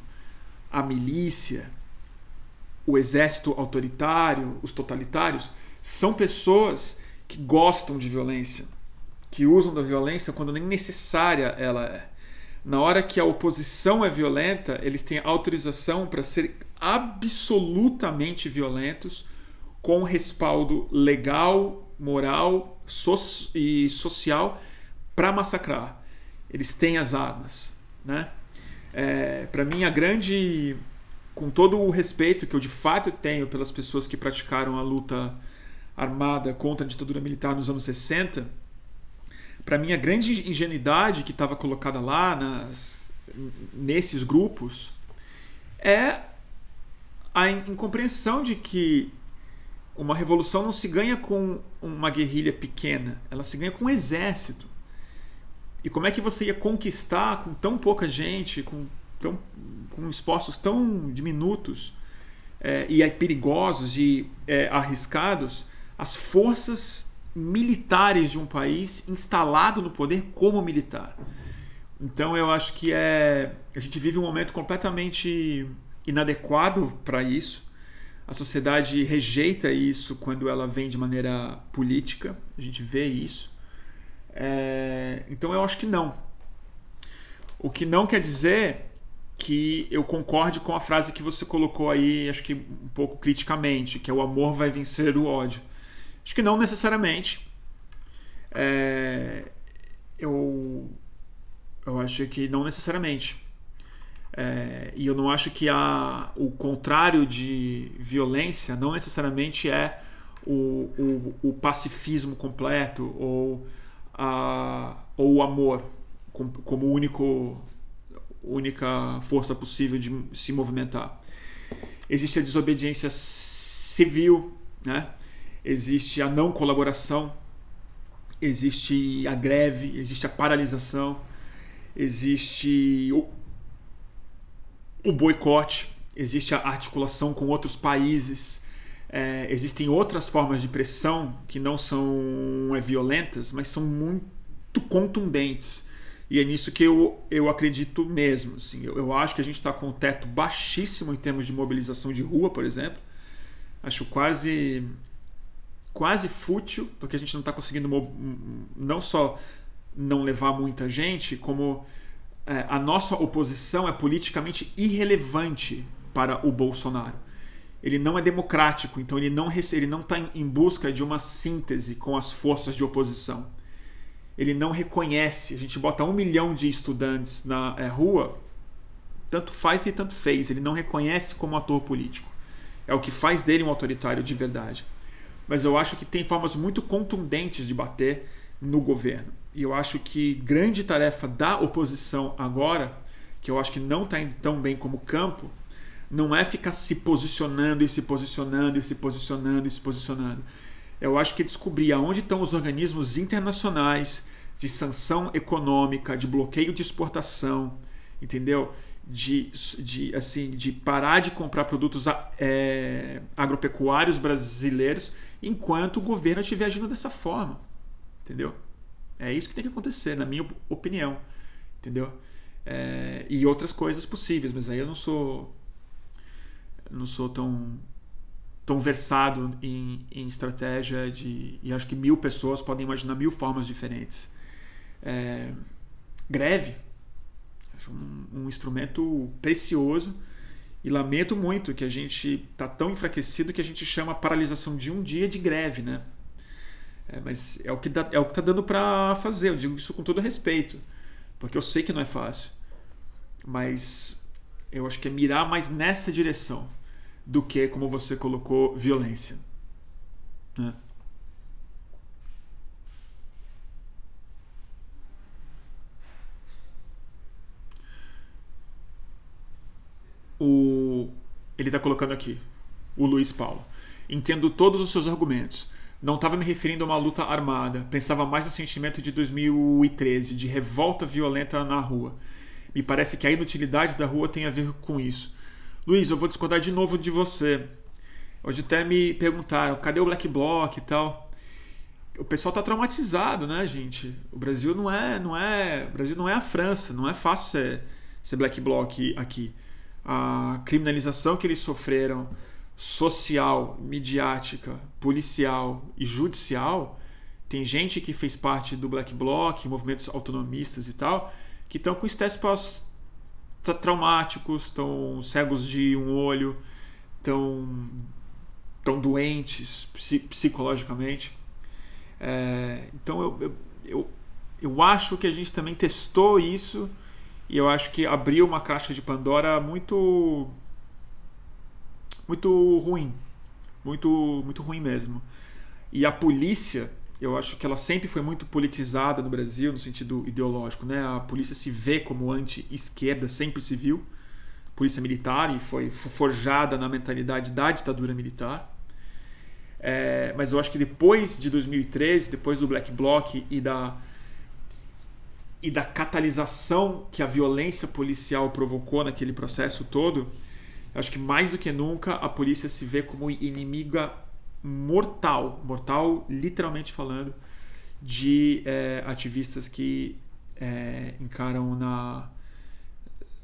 a milícia, o exército autoritário, os totalitários, são pessoas que gostam de violência, que usam da violência quando nem necessária ela é. Na hora que a oposição é violenta, eles têm autorização para ser absolutamente violentos com respaldo legal, moral so e social para massacrar. Eles têm as armas, né? É, para mim a grande com todo o respeito que eu de fato tenho pelas pessoas que praticaram a luta armada contra a ditadura militar nos anos 60, para mim a grande ingenuidade que estava colocada lá nas, nesses grupos é a incompreensão de que uma revolução não se ganha com uma guerrilha pequena, ela se ganha com um exército. E como é que você ia conquistar com tão pouca gente, com, tão, com esforços tão diminutos é, e perigosos e é, arriscados, as forças militares de um país instalado no poder como militar? Então eu acho que é a gente vive um momento completamente inadequado para isso a sociedade rejeita isso quando ela vem de maneira política, a gente vê isso. É, então eu acho que não. O que não quer dizer que eu concorde com a frase que você colocou aí, acho que um pouco criticamente, que é o amor vai vencer o ódio. Acho que não necessariamente. É, eu, eu acho que não necessariamente. É, e eu não acho que a, o contrário de violência não necessariamente é o, o, o pacifismo completo ou, a, ou o amor como, único, única força possível de se movimentar. Existe a desobediência civil, né? existe a não colaboração, existe a greve, existe a paralisação, existe o boicote, existe a articulação com outros países, é, existem outras formas de pressão que não são é, violentas, mas são muito contundentes. E é nisso que eu, eu acredito mesmo. Assim. Eu, eu acho que a gente está com um teto baixíssimo em termos de mobilização de rua, por exemplo. Acho quase quase fútil, porque a gente não está conseguindo não só não levar muita gente, como é, a nossa oposição é politicamente irrelevante para o Bolsonaro. Ele não é democrático, então ele não ele não está em busca de uma síntese com as forças de oposição. Ele não reconhece. A gente bota um milhão de estudantes na é, rua, tanto faz e tanto fez. Ele não reconhece como ator político. É o que faz dele um autoritário de verdade. Mas eu acho que tem formas muito contundentes de bater no governo. E eu acho que grande tarefa da oposição agora, que eu acho que não está indo tão bem como campo, não é ficar se posicionando e se posicionando e se posicionando e se posicionando. Eu acho que descobrir aonde estão os organismos internacionais de sanção econômica, de bloqueio de exportação, entendeu? De, de, assim, de parar de comprar produtos é, agropecuários brasileiros enquanto o governo estiver agindo dessa forma. Entendeu? É isso que tem que acontecer, na minha opinião. Entendeu? É, e outras coisas possíveis, mas aí eu não sou não sou tão tão versado em, em estratégia de e acho que mil pessoas podem imaginar mil formas diferentes. É, greve, acho um, um instrumento precioso e lamento muito que a gente está tão enfraquecido que a gente chama a paralisação de um dia de greve, né? É, mas é o que dá, é o que está dando para fazer. Eu digo isso com todo respeito, porque eu sei que não é fácil. Mas eu acho que é mirar mais nessa direção do que, como você colocou, violência. Né? O, ele está colocando aqui, o Luiz Paulo. Entendo todos os seus argumentos não estava me referindo a uma luta armada, pensava mais no sentimento de 2013, de revolta violenta na rua. Me parece que a inutilidade da rua tem a ver com isso. Luiz, eu vou discordar de novo de você. Hoje até me perguntaram, cadê o Black Bloc e tal? O pessoal está traumatizado, né, gente? O Brasil não é, não é, Brasil não é a França, não é fácil ser, ser Black Bloc aqui. A criminalização que eles sofreram social, midiática, policial e judicial, tem gente que fez parte do Black Bloc, movimentos autonomistas e tal, que estão com estresse pós traumáticos, estão cegos de um olho, estão tão doentes psicologicamente. É, então eu, eu, eu, eu acho que a gente também testou isso e eu acho que abriu uma caixa de Pandora muito muito ruim, muito muito ruim mesmo. E a polícia, eu acho que ela sempre foi muito politizada no Brasil no sentido ideológico, né? A polícia se vê como anti-esquerda, sempre se viu. Polícia militar e foi forjada na mentalidade da ditadura militar. É, mas eu acho que depois de 2013, depois do Black Bloc e da e da catalisação que a violência policial provocou naquele processo todo, acho que mais do que nunca a polícia se vê como inimiga mortal, mortal literalmente falando, de é, ativistas que é, encaram na,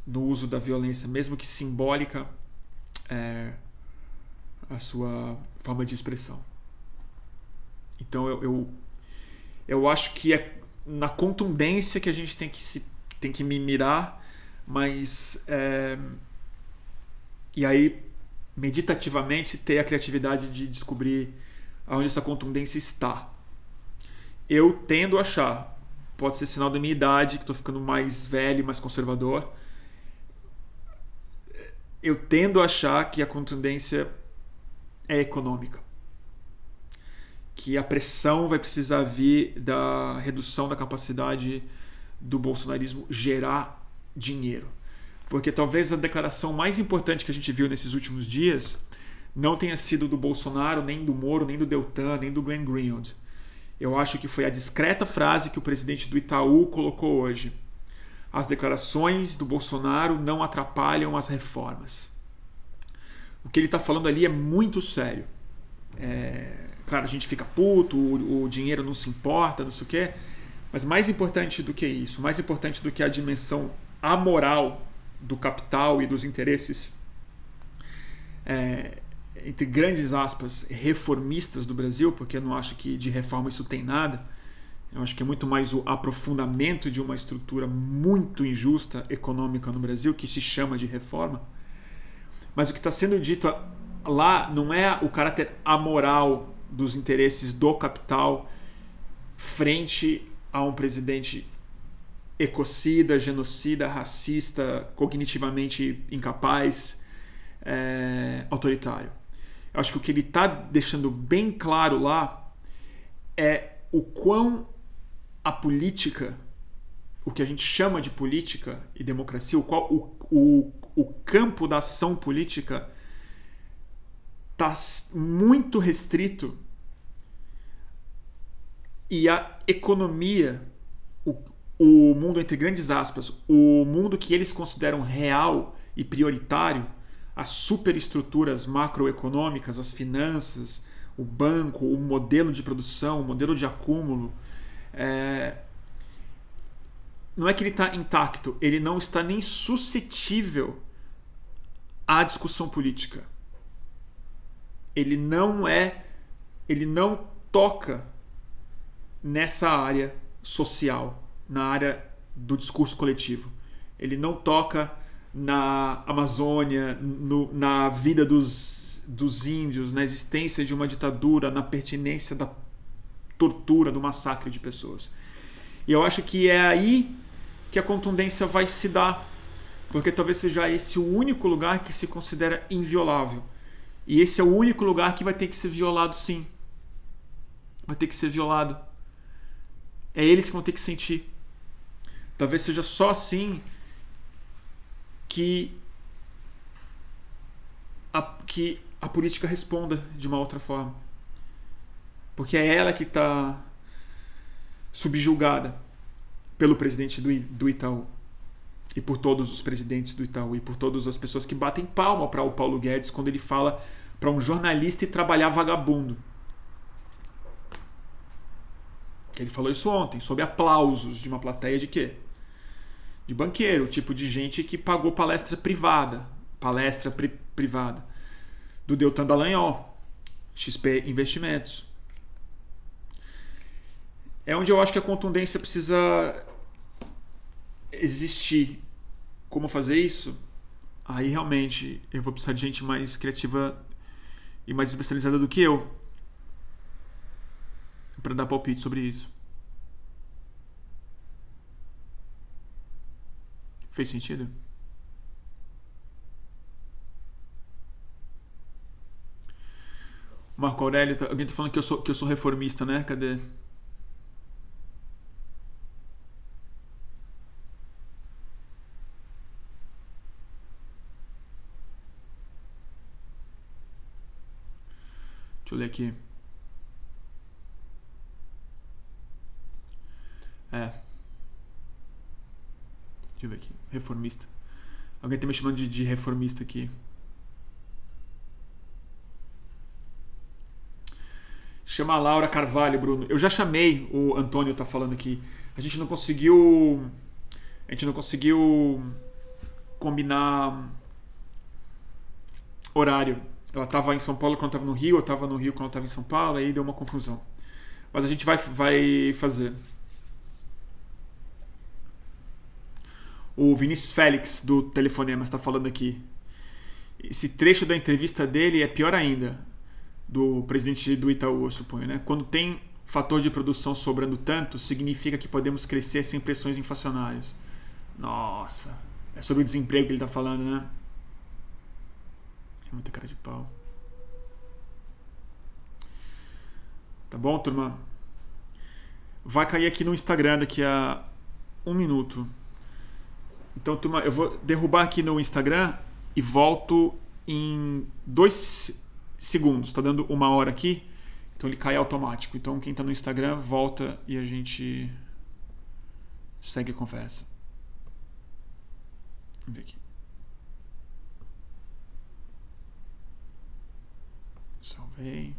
no uso da violência, mesmo que simbólica, é, a sua forma de expressão. Então eu, eu, eu acho que é na contundência que a gente tem que, se, tem que mirar, mas. É, e aí, meditativamente, ter a criatividade de descobrir aonde essa contundência está. Eu tendo a achar, pode ser sinal da minha idade, que estou ficando mais velho, mais conservador. Eu tendo a achar que a contundência é econômica que a pressão vai precisar vir da redução da capacidade do bolsonarismo gerar dinheiro. Porque talvez a declaração mais importante que a gente viu nesses últimos dias não tenha sido do Bolsonaro, nem do Moro, nem do Deltan, nem do Glenn Greenwald. Eu acho que foi a discreta frase que o presidente do Itaú colocou hoje. As declarações do Bolsonaro não atrapalham as reformas. O que ele está falando ali é muito sério. É, claro, a gente fica puto, o, o dinheiro não se importa, não sei o quê. Mas mais importante do que isso, mais importante do que a dimensão amoral do capital e dos interesses, é, entre grandes aspas, reformistas do Brasil, porque eu não acho que de reforma isso tem nada. Eu acho que é muito mais o aprofundamento de uma estrutura muito injusta econômica no Brasil, que se chama de reforma. Mas o que está sendo dito lá não é o caráter amoral dos interesses do capital frente a um presidente ecocida, genocida, racista, cognitivamente incapaz, é, autoritário. Eu acho que o que ele está deixando bem claro lá é o quão a política, o que a gente chama de política e democracia, o, qual, o, o, o campo da ação política está muito restrito e a economia, o, o mundo entre grandes aspas, o mundo que eles consideram real e prioritário, as superestruturas macroeconômicas, as finanças, o banco, o modelo de produção, o modelo de acúmulo, é... não é que ele está intacto, ele não está nem suscetível à discussão política. Ele não é, ele não toca nessa área social, na área do discurso coletivo. Ele não toca na Amazônia, no, na vida dos, dos índios, na existência de uma ditadura, na pertinência da tortura, do massacre de pessoas. E eu acho que é aí que a contundência vai se dar, porque talvez seja esse o único lugar que se considera inviolável. E esse é o único lugar que vai ter que ser violado, sim. Vai ter que ser violado. É eles que vão ter que sentir. Talvez seja só assim que a, que a política responda de uma outra forma. Porque é ela que está subjugada pelo presidente do, do Itaú e por todos os presidentes do Itaú e por todas as pessoas que batem palma para o Paulo Guedes quando ele fala para um jornalista e trabalhar vagabundo. Ele falou isso ontem, sob aplausos de uma plateia de quê? De banqueiro, tipo de gente que pagou palestra privada. Palestra pri privada. do Deltan Dallagnol, XP Investimentos. É onde eu acho que a contundência precisa existir. Como fazer isso? Aí realmente eu vou precisar de gente mais criativa e mais especializada do que eu para dar palpite sobre isso. Fez sentido? Marco Aurélio, tá, alguém tá falando que eu sou, que eu sou reformista, né? Cadê? Deixa eu ler aqui. É. Deixa eu ver aqui. Reformista. Alguém tá me chamando de, de reformista aqui. Chama a Laura Carvalho, Bruno. Eu já chamei, o Antônio tá falando aqui. A gente não conseguiu. A gente não conseguiu combinar horário. Ela estava em São Paulo quando estava no Rio, eu estava no Rio quando estava em São Paulo, aí deu uma confusão. Mas a gente vai, vai fazer. O Vinícius Félix, do Telefonema, está falando aqui. Esse trecho da entrevista dele é pior ainda, do presidente do Itaú, eu suponho. Né? Quando tem fator de produção sobrando tanto, significa que podemos crescer sem pressões inflacionárias. Nossa, é sobre o desemprego que ele está falando, né? muita cara de pau. Tá bom, turma? Vai cair aqui no Instagram daqui a um minuto. Então, turma, eu vou derrubar aqui no Instagram e volto em dois segundos. Tá dando uma hora aqui, então ele cai automático. Então, quem tá no Instagram, volta e a gente segue a conversa. Vamos ver aqui. Salvei.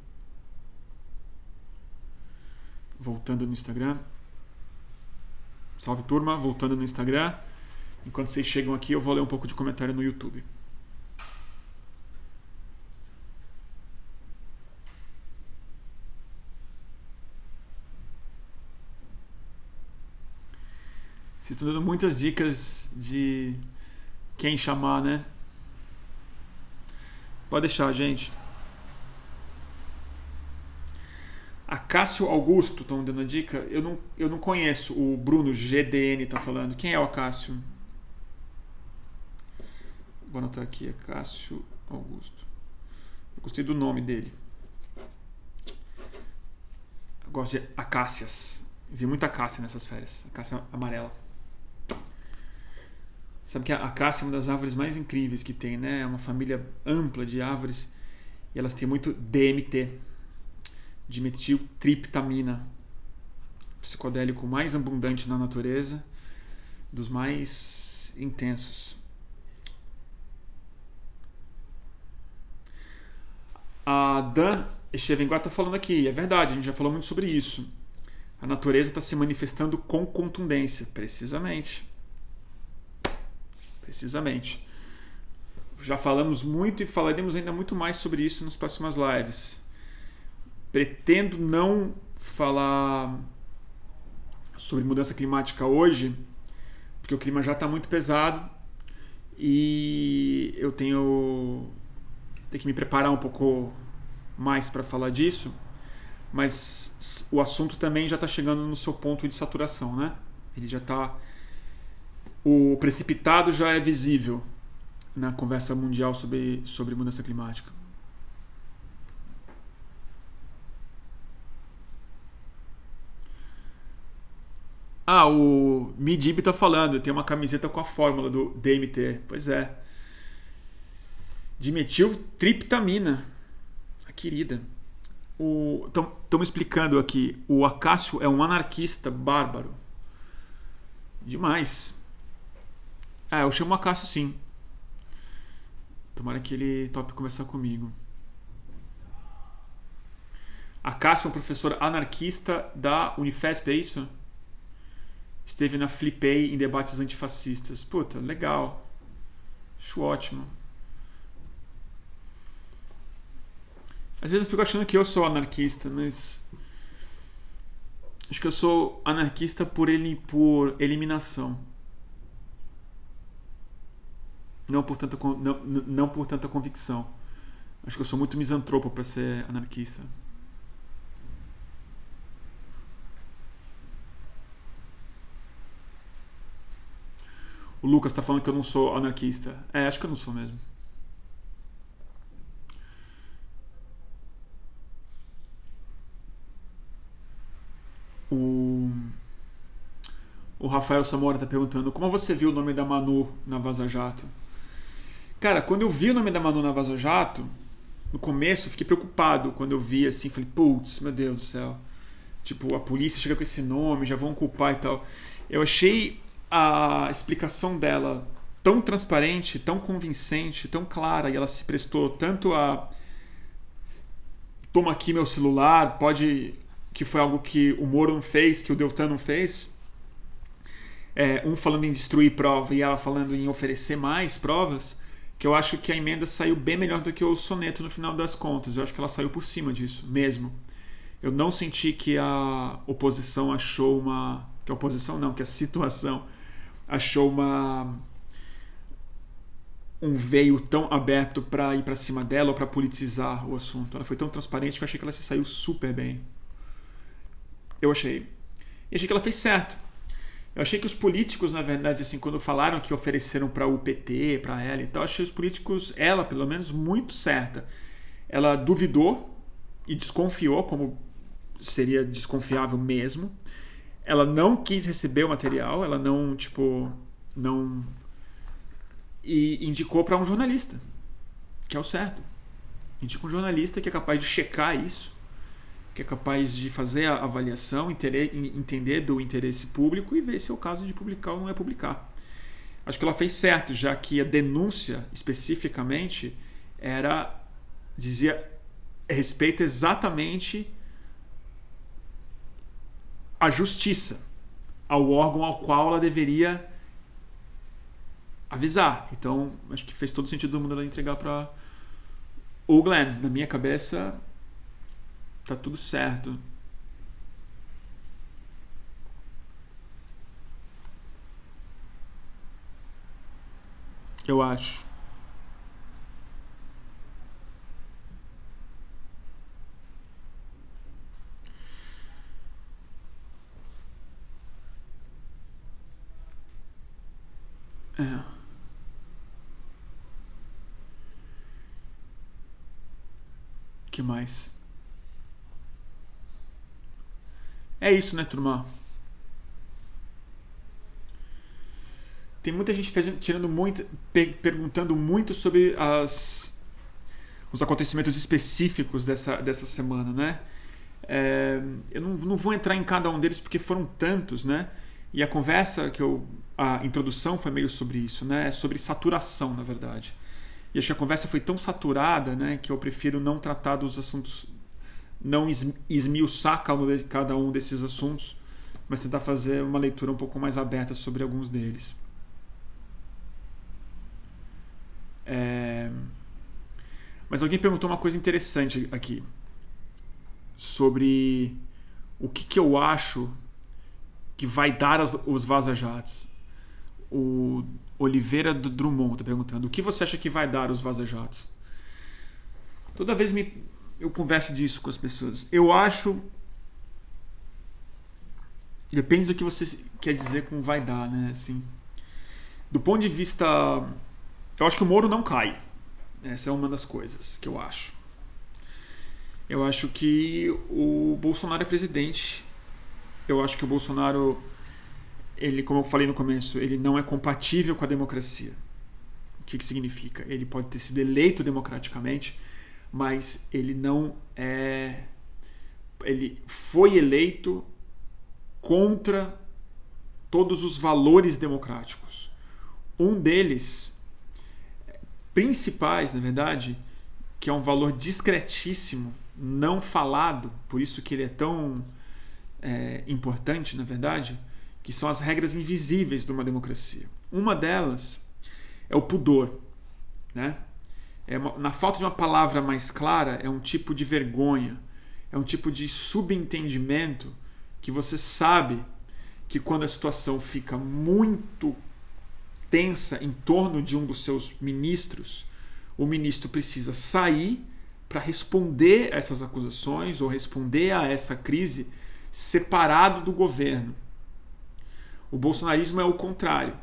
Voltando no Instagram. Salve turma, voltando no Instagram. Enquanto vocês chegam aqui, eu vou ler um pouco de comentário no YouTube. Vocês estão dando muitas dicas de quem chamar, né? Pode deixar, gente. A Cássio Augusto estão dando a dica. Eu não, eu não conheço. O Bruno GDN está falando. Quem é o Acácio? Vou anotar aqui. Acácio Augusto. Eu gostei do nome dele. Eu gosto de acácias. Vi muita acácia nessas férias. Acácia amarela. Sabe que a acácia é uma das árvores mais incríveis que tem, né? É uma família ampla de árvores e elas têm muito DMT dimetiltriptamina, psicodélico mais abundante na natureza, dos mais intensos. A Dan Echevenguá está falando aqui, é verdade, a gente já falou muito sobre isso. A natureza está se manifestando com contundência, precisamente. Precisamente. Já falamos muito e falaremos ainda muito mais sobre isso nas próximas lives pretendo não falar sobre mudança climática hoje, porque o clima já está muito pesado e eu tenho, tenho que me preparar um pouco mais para falar disso, mas o assunto também já está chegando no seu ponto de saturação, né? Ele já está. O precipitado já é visível na conversa mundial sobre, sobre mudança climática. Ah, o Midib tá falando, tem uma camiseta com a fórmula do DMT. Pois é. Dimetiltriptamina. A querida. Estão explicando aqui. O Acácio é um anarquista bárbaro. Demais. Ah, eu chamo o Acácio sim. Tomara que ele tope conversar comigo. Acácio é um professor anarquista da Unifesp, é isso? esteve na Flipei em debates antifascistas. Puta, legal. Acho ótimo. Às vezes eu fico achando que eu sou anarquista, mas. Acho que eu sou anarquista por ele por eliminação. Não por tanta, não, não por tanta convicção. Acho que eu sou muito misantropo para ser anarquista. O Lucas está falando que eu não sou anarquista. É, acho que eu não sou mesmo. O, o Rafael Samora está perguntando como você viu o nome da Manu na Vaza Jato. Cara, quando eu vi o nome da Manu na Vaza Jato, no começo eu fiquei preocupado quando eu vi assim, falei, putz, meu Deus do céu. Tipo, a polícia chega com esse nome, já vão culpar e tal. Eu achei a explicação dela tão transparente, tão convincente, tão clara, e ela se prestou tanto a toma aqui meu celular, pode que foi algo que o Moro não fez, que o Deltan não fez. É, um falando em destruir prova e ela falando em oferecer mais provas, que eu acho que a emenda saiu bem melhor do que o soneto no final das contas. Eu acho que ela saiu por cima disso mesmo. Eu não senti que a oposição achou uma. Que a oposição não, que a situação achou uma um veio tão aberto para ir para cima dela ou para politizar o assunto. Ela foi tão transparente que eu achei que ela se saiu super bem. Eu achei. E achei que ela fez certo. Eu achei que os políticos, na verdade, assim, quando falaram que ofereceram para o PT, para ela e tal, achei os políticos, ela pelo menos, muito certa. Ela duvidou e desconfiou, como seria desconfiável mesmo ela não quis receber o material, ela não, tipo, não. E indicou para um jornalista, que é o certo. Indica um jornalista que é capaz de checar isso, que é capaz de fazer a avaliação, entender do interesse público e ver se é o caso de publicar ou não é publicar. Acho que ela fez certo, já que a denúncia especificamente era dizia respeito exatamente a justiça ao órgão ao qual ela deveria avisar. Então, acho que fez todo sentido do mundo ela entregar para o Glenn. Na minha cabeça, tá tudo certo. Eu acho. É. que mais? É isso, né, turma? Tem muita gente fez, tirando muito, perguntando muito sobre as, os acontecimentos específicos dessa, dessa semana, né? É, eu não, não vou entrar em cada um deles porque foram tantos, né? E a conversa que eu. A introdução foi meio sobre isso, né? É sobre saturação, na verdade. E acho que a conversa foi tão saturada, né? Que eu prefiro não tratar dos assuntos. Não esmiuçar cada um desses assuntos, mas tentar fazer uma leitura um pouco mais aberta sobre alguns deles. É... Mas alguém perguntou uma coisa interessante aqui sobre o que, que eu acho que vai dar as, os vaza-jatos. O Oliveira Drummond está perguntando: o que você acha que vai dar os vaza-jatos? Toda vez me, eu converso disso com as pessoas. Eu acho. Depende do que você quer dizer com vai dar, né? Assim, do ponto de vista. Eu acho que o Moro não cai. Essa é uma das coisas que eu acho. Eu acho que o Bolsonaro é presidente eu acho que o Bolsonaro, ele, como eu falei no começo, ele não é compatível com a democracia. O que, que significa? Ele pode ter sido eleito democraticamente, mas ele não é. Ele foi eleito contra todos os valores democráticos. Um deles, principais, na verdade, que é um valor discretíssimo, não falado, por isso que ele é tão é, importante, na verdade, que são as regras invisíveis de uma democracia. Uma delas é o pudor. Né? É uma, na falta de uma palavra mais clara, é um tipo de vergonha, é um tipo de subentendimento que você sabe que quando a situação fica muito tensa em torno de um dos seus ministros, o ministro precisa sair para responder a essas acusações ou responder a essa crise separado do governo. O bolsonarismo é o contrário.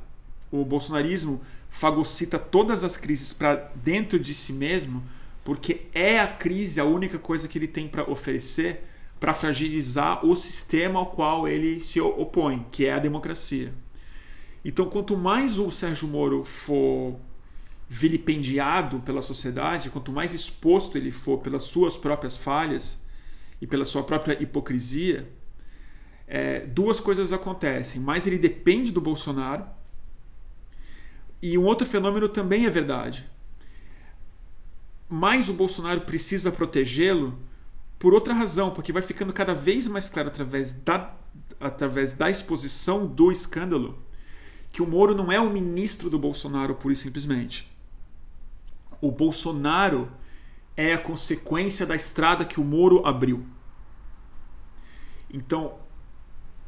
O bolsonarismo fagocita todas as crises para dentro de si mesmo, porque é a crise a única coisa que ele tem para oferecer para fragilizar o sistema ao qual ele se opõe, que é a democracia. Então, quanto mais o Sérgio Moro for vilipendiado pela sociedade, quanto mais exposto ele for pelas suas próprias falhas e pela sua própria hipocrisia, é, duas coisas acontecem. Mais ele depende do Bolsonaro, e um outro fenômeno também é verdade. Mais o Bolsonaro precisa protegê-lo por outra razão, porque vai ficando cada vez mais claro através da, através da exposição do escândalo que o Moro não é o ministro do Bolsonaro pura e simplesmente. O Bolsonaro é a consequência da estrada que o Moro abriu. Então,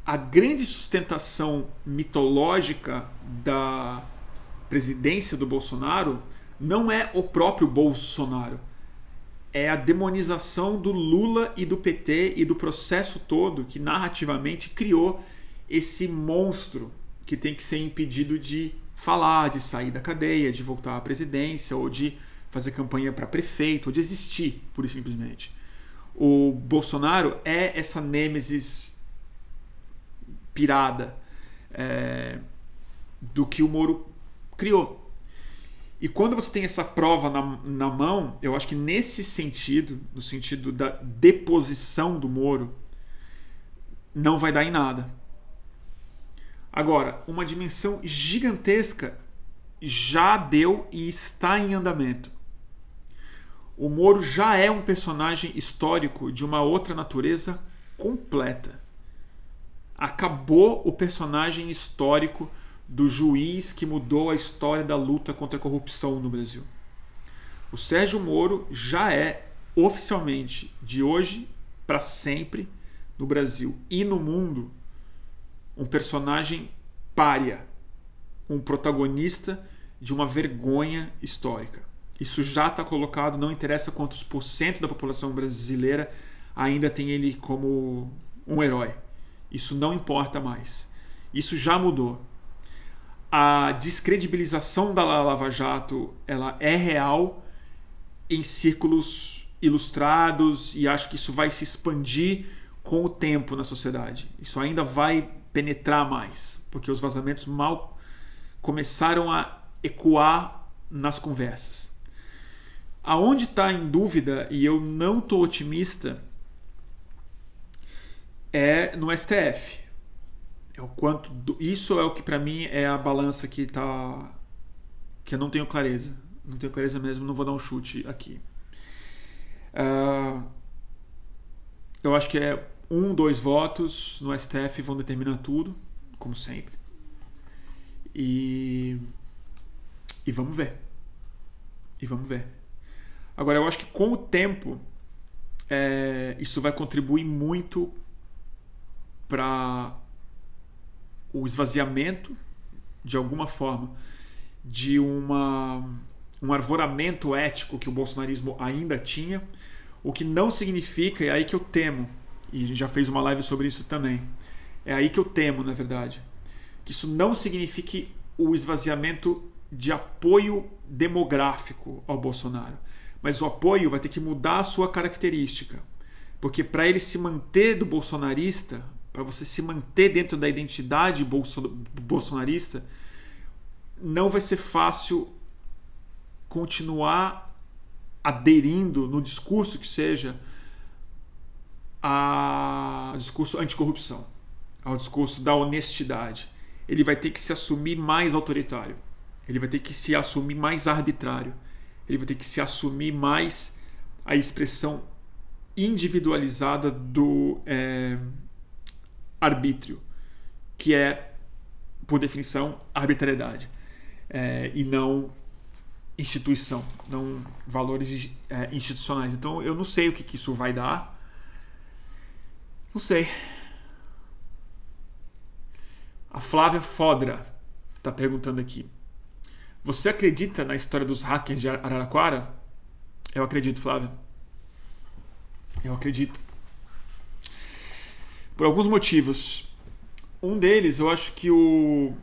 a grande sustentação mitológica da presidência do Bolsonaro não é o próprio Bolsonaro. É a demonização do Lula e do PT e do processo todo que narrativamente criou esse monstro que tem que ser impedido de falar, de sair da cadeia, de voltar à presidência ou de fazer campanha para prefeito ou de existir, pura e simplesmente. O Bolsonaro é essa nêmesis pirada é, do que o Moro criou. E quando você tem essa prova na, na mão, eu acho que nesse sentido, no sentido da deposição do Moro, não vai dar em nada. Agora, uma dimensão gigantesca já deu e está em andamento. O Moro já é um personagem histórico de uma outra natureza completa. Acabou o personagem histórico do juiz que mudou a história da luta contra a corrupção no Brasil. O Sérgio Moro já é oficialmente, de hoje para sempre, no Brasil e no mundo, um personagem pária, um protagonista de uma vergonha histórica. Isso já está colocado, não interessa quantos por cento da população brasileira ainda tem ele como um herói. Isso não importa mais. Isso já mudou a descredibilização da Lava Jato ela é real em círculos ilustrados e acho que isso vai se expandir com o tempo na sociedade. Isso ainda vai penetrar mais, porque os vazamentos mal começaram a ecoar nas conversas. Aonde está em dúvida, e eu não estou otimista, é no STF. É o quanto do, isso é o que para mim é a balança que tá que eu não tenho clareza. Não tenho clareza mesmo, não vou dar um chute aqui. Uh, eu acho que é um, dois votos no STF vão determinar tudo, como sempre. E, e vamos ver. E vamos ver. Agora, eu acho que com o tempo, é, isso vai contribuir muito para o esvaziamento, de alguma forma, de uma, um arvoramento ético que o bolsonarismo ainda tinha, o que não significa, é aí que eu temo, e a gente já fez uma live sobre isso também, é aí que eu temo, na verdade, que isso não signifique o esvaziamento de apoio demográfico ao Bolsonaro, mas o apoio vai ter que mudar a sua característica. Porque para ele se manter do bolsonarista, para você se manter dentro da identidade bolsonarista, não vai ser fácil continuar aderindo no discurso que seja ao discurso anticorrupção, ao discurso da honestidade. Ele vai ter que se assumir mais autoritário, ele vai ter que se assumir mais arbitrário, ele vai ter que se assumir mais a expressão individualizada do. É, arbítrio, que é, por definição, arbitrariedade, é, e não instituição, não valores é, institucionais. Então eu não sei o que, que isso vai dar. Não sei. A Flávia Fodra está perguntando aqui. Você acredita na história dos hackers de Araraquara? Eu acredito, Flávia. Eu acredito. Por alguns motivos. Um deles, eu acho que o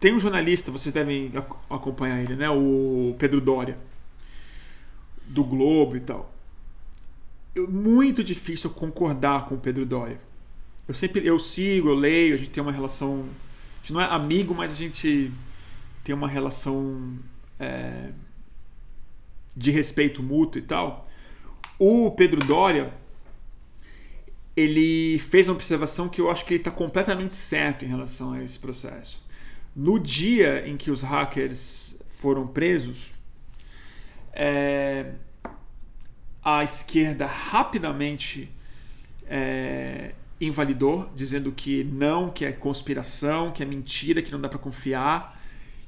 tem um jornalista, vocês devem acompanhar ele, né? O Pedro Doria, do Globo e tal. Muito difícil concordar com o Pedro Doria. Eu sempre eu sigo, eu leio, a gente tem uma relação. A gente não é amigo, mas a gente tem uma relação é, de respeito mútuo e tal. O Pedro Doria ele fez uma observação que eu acho que ele está completamente certo em relação a esse processo no dia em que os hackers foram presos, é, a esquerda rapidamente é, invalidou, dizendo que não, que é conspiração, que é mentira, que não dá para confiar,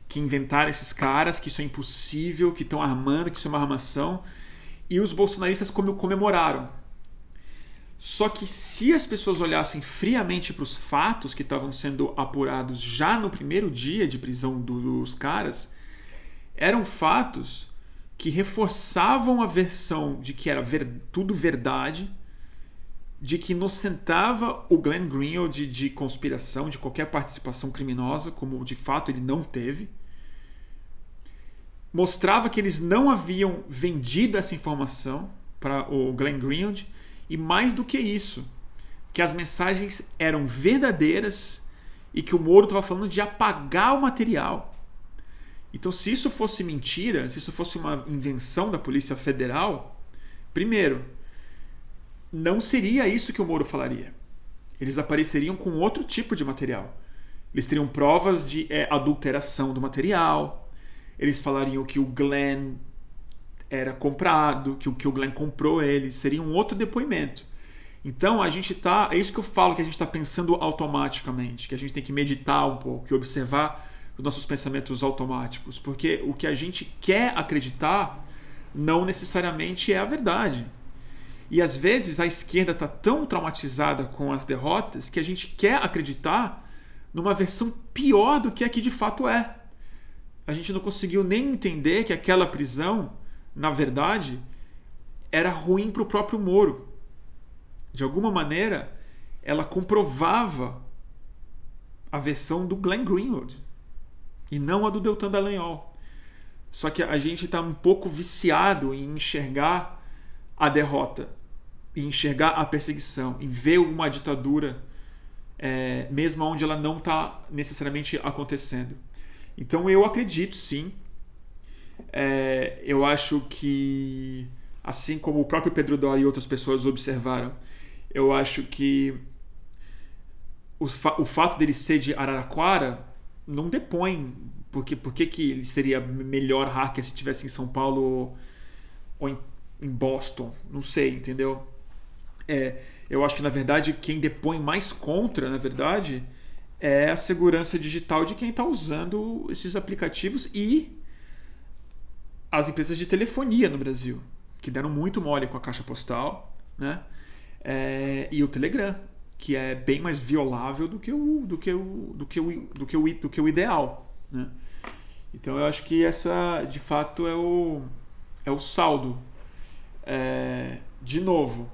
que inventaram esses caras, que isso é impossível, que estão armando, que isso é uma armação. E os bolsonaristas comemoraram. Só que se as pessoas olhassem friamente para os fatos que estavam sendo apurados já no primeiro dia de prisão dos caras, eram fatos que reforçavam a versão de que era ver, tudo verdade, de que inocentava o Glenn Greenwald de, de conspiração, de qualquer participação criminosa, como de fato ele não teve. Mostrava que eles não haviam vendido essa informação para o Glenn Greenwald e mais do que isso, que as mensagens eram verdadeiras e que o Moro estava falando de apagar o material. Então, se isso fosse mentira, se isso fosse uma invenção da Polícia Federal, primeiro, não seria isso que o Moro falaria. Eles apareceriam com outro tipo de material. Eles teriam provas de é, adulteração do material. Eles falariam que o Glenn era comprado, que o que o Glenn comprou ele, seria um outro depoimento. Então a gente tá, é isso que eu falo que a gente está pensando automaticamente, que a gente tem que meditar um pouco, que observar os nossos pensamentos automáticos, porque o que a gente quer acreditar não necessariamente é a verdade. E às vezes a esquerda está tão traumatizada com as derrotas que a gente quer acreditar numa versão pior do que a que de fato é. A gente não conseguiu nem entender que aquela prisão na verdade, era ruim para o próprio Moro. De alguma maneira, ela comprovava a versão do Glenn Greenwald e não a do Deltan Dallagnol. Só que a gente está um pouco viciado em enxergar a derrota, em enxergar a perseguição, em ver uma ditadura, é, mesmo onde ela não está necessariamente acontecendo. Então eu acredito sim é, eu acho que, assim como o próprio Pedro Doria e outras pessoas observaram, eu acho que o fato dele ser de Araraquara não depõe porque por que ele seria melhor hacker se estivesse em São Paulo ou em, em Boston. Não sei entendeu? É, eu acho que na verdade quem depõe mais contra na verdade é a segurança digital de quem está usando esses aplicativos e as empresas de telefonia no Brasil, que deram muito mole com a caixa postal, né? É, e o Telegram, que é bem mais violável do que o, do que o, do que o, do que o, do que o ideal, né? Então eu acho que essa, de fato, é o, é o saldo. É, de novo,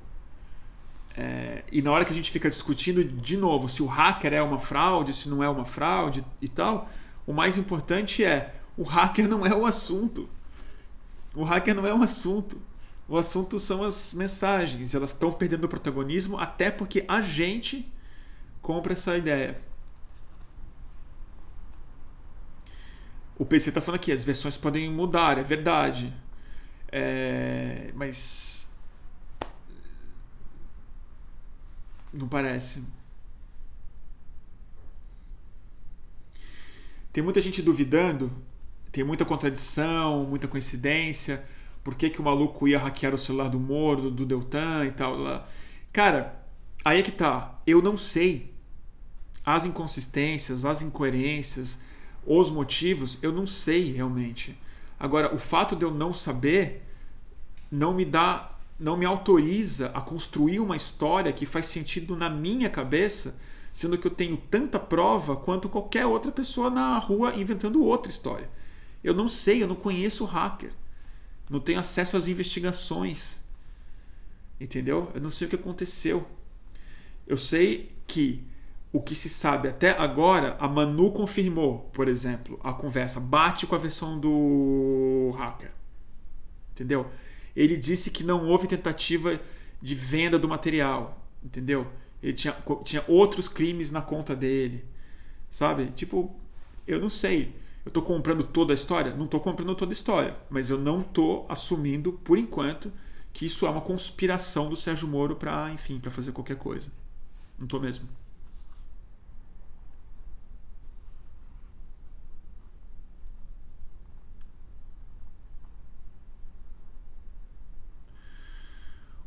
é, e na hora que a gente fica discutindo de novo se o hacker é uma fraude, se não é uma fraude e tal, o mais importante é o hacker não é o assunto. O hacker não é um assunto. O assunto são as mensagens. Elas estão perdendo o protagonismo até porque a gente compra essa ideia. O PC está falando aqui, as versões podem mudar, é verdade. É... Mas. Não parece. Tem muita gente duvidando tem muita contradição, muita coincidência. Por que, que o maluco ia hackear o celular do Moro, do, do Deltan e tal? Lá. Cara, aí é que tá. Eu não sei. As inconsistências, as incoerências, os motivos, eu não sei realmente. Agora, o fato de eu não saber não me dá, não me autoriza a construir uma história que faz sentido na minha cabeça, sendo que eu tenho tanta prova quanto qualquer outra pessoa na rua inventando outra história. Eu não sei, eu não conheço o hacker. Não tenho acesso às investigações. Entendeu? Eu não sei o que aconteceu. Eu sei que o que se sabe até agora, a Manu confirmou, por exemplo, a conversa bate com a versão do hacker. Entendeu? Ele disse que não houve tentativa de venda do material. Entendeu? Ele tinha, tinha outros crimes na conta dele. Sabe? Tipo, eu não sei. Eu estou comprando toda a história? Não estou comprando toda a história. Mas eu não estou assumindo, por enquanto, que isso é uma conspiração do Sérgio Moro para, enfim, para fazer qualquer coisa. Não estou mesmo.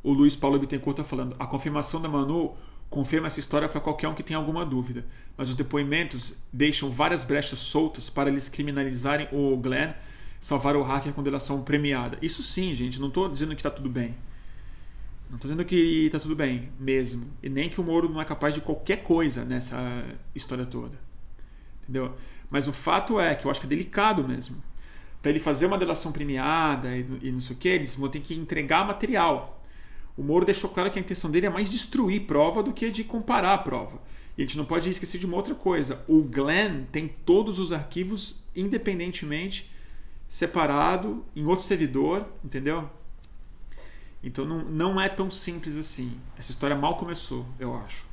O Luiz Paulo Bittencourt está falando. A confirmação da Manu confirma essa história para qualquer um que tenha alguma dúvida, mas os depoimentos deixam várias brechas soltas para eles criminalizarem o Glenn, salvar o hacker com delação premiada. Isso sim, gente, não estou dizendo que está tudo bem. Não estou dizendo que está tudo bem mesmo. E nem que o Moro não é capaz de qualquer coisa nessa história toda. Entendeu? Mas o fato é que eu acho que é delicado mesmo. Para ele fazer uma delação premiada e, e não sei o que, eles vão ter que entregar material o Moro deixou claro que a intenção dele é mais destruir prova do que de comparar a prova. E a gente não pode esquecer de uma outra coisa. O Glenn tem todos os arquivos independentemente, separado, em outro servidor, entendeu? Então não, não é tão simples assim. Essa história mal começou, eu acho.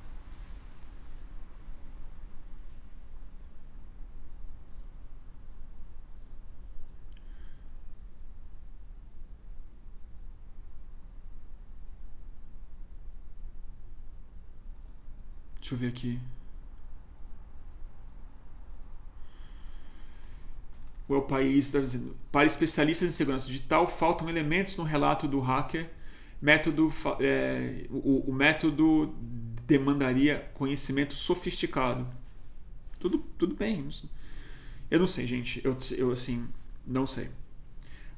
Deixa eu ver aqui. O País está dizendo: para especialistas em segurança digital, faltam elementos no relato do hacker. Método, é, o, o método demandaria conhecimento sofisticado. Tudo, tudo bem. Eu não sei, gente. Eu, eu assim, não sei.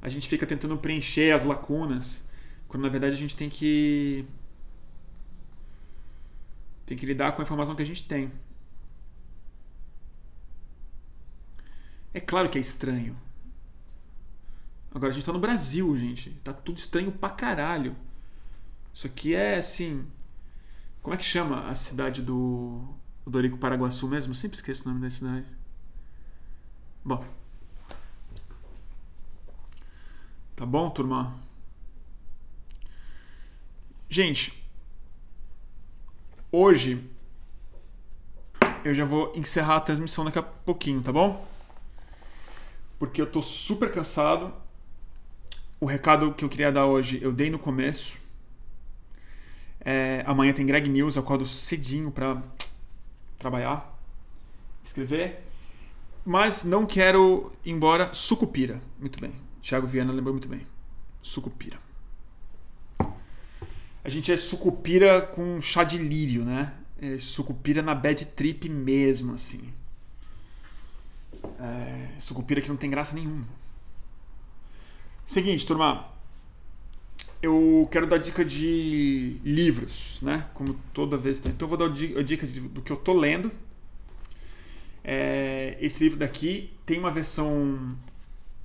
A gente fica tentando preencher as lacunas, quando na verdade a gente tem que tem que lidar com a informação que a gente tem. É claro que é estranho. Agora a gente tá no Brasil, gente. Tá tudo estranho pra caralho. Isso aqui é assim. Como é que chama a cidade do, do Dorico Paraguaçu mesmo? Eu sempre esqueço o nome da cidade. Bom. Tá bom, turma? Gente, Hoje eu já vou encerrar a transmissão daqui a pouquinho, tá bom? Porque eu tô super cansado. O recado que eu queria dar hoje eu dei no começo. É, amanhã tem Greg News, eu acordo cedinho para trabalhar, escrever. Mas não quero ir embora sucupira. Muito bem. Thiago Viana lembrou muito bem. Sucupira a gente é sucupira com chá de lírio, né? É sucupira na bad trip mesmo, assim. É, sucupira que não tem graça nenhuma. Seguinte, turma. Eu quero dar dica de livros, né? Como toda vez tem. Então eu vou dar a dica do que eu tô lendo. É, esse livro daqui tem uma versão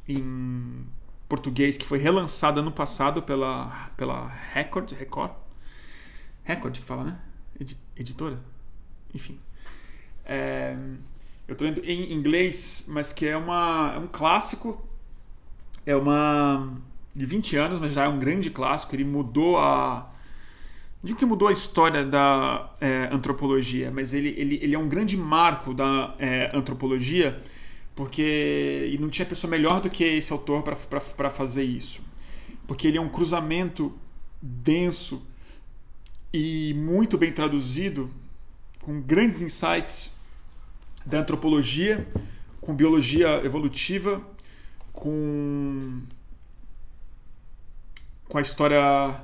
em português que foi relançada ano passado pela, pela Record, Record. Record que fala, né? Ed, editora? Enfim. É, eu estou lendo em inglês, mas que é, uma, é um clássico. É uma. de 20 anos, mas já é um grande clássico. Ele mudou a. Digo que mudou a história da é, antropologia, mas ele, ele, ele é um grande marco da é, antropologia porque e não tinha pessoa melhor do que esse autor para fazer isso. Porque ele é um cruzamento denso e muito bem traduzido, com grandes insights da antropologia, com biologia evolutiva, com, com a história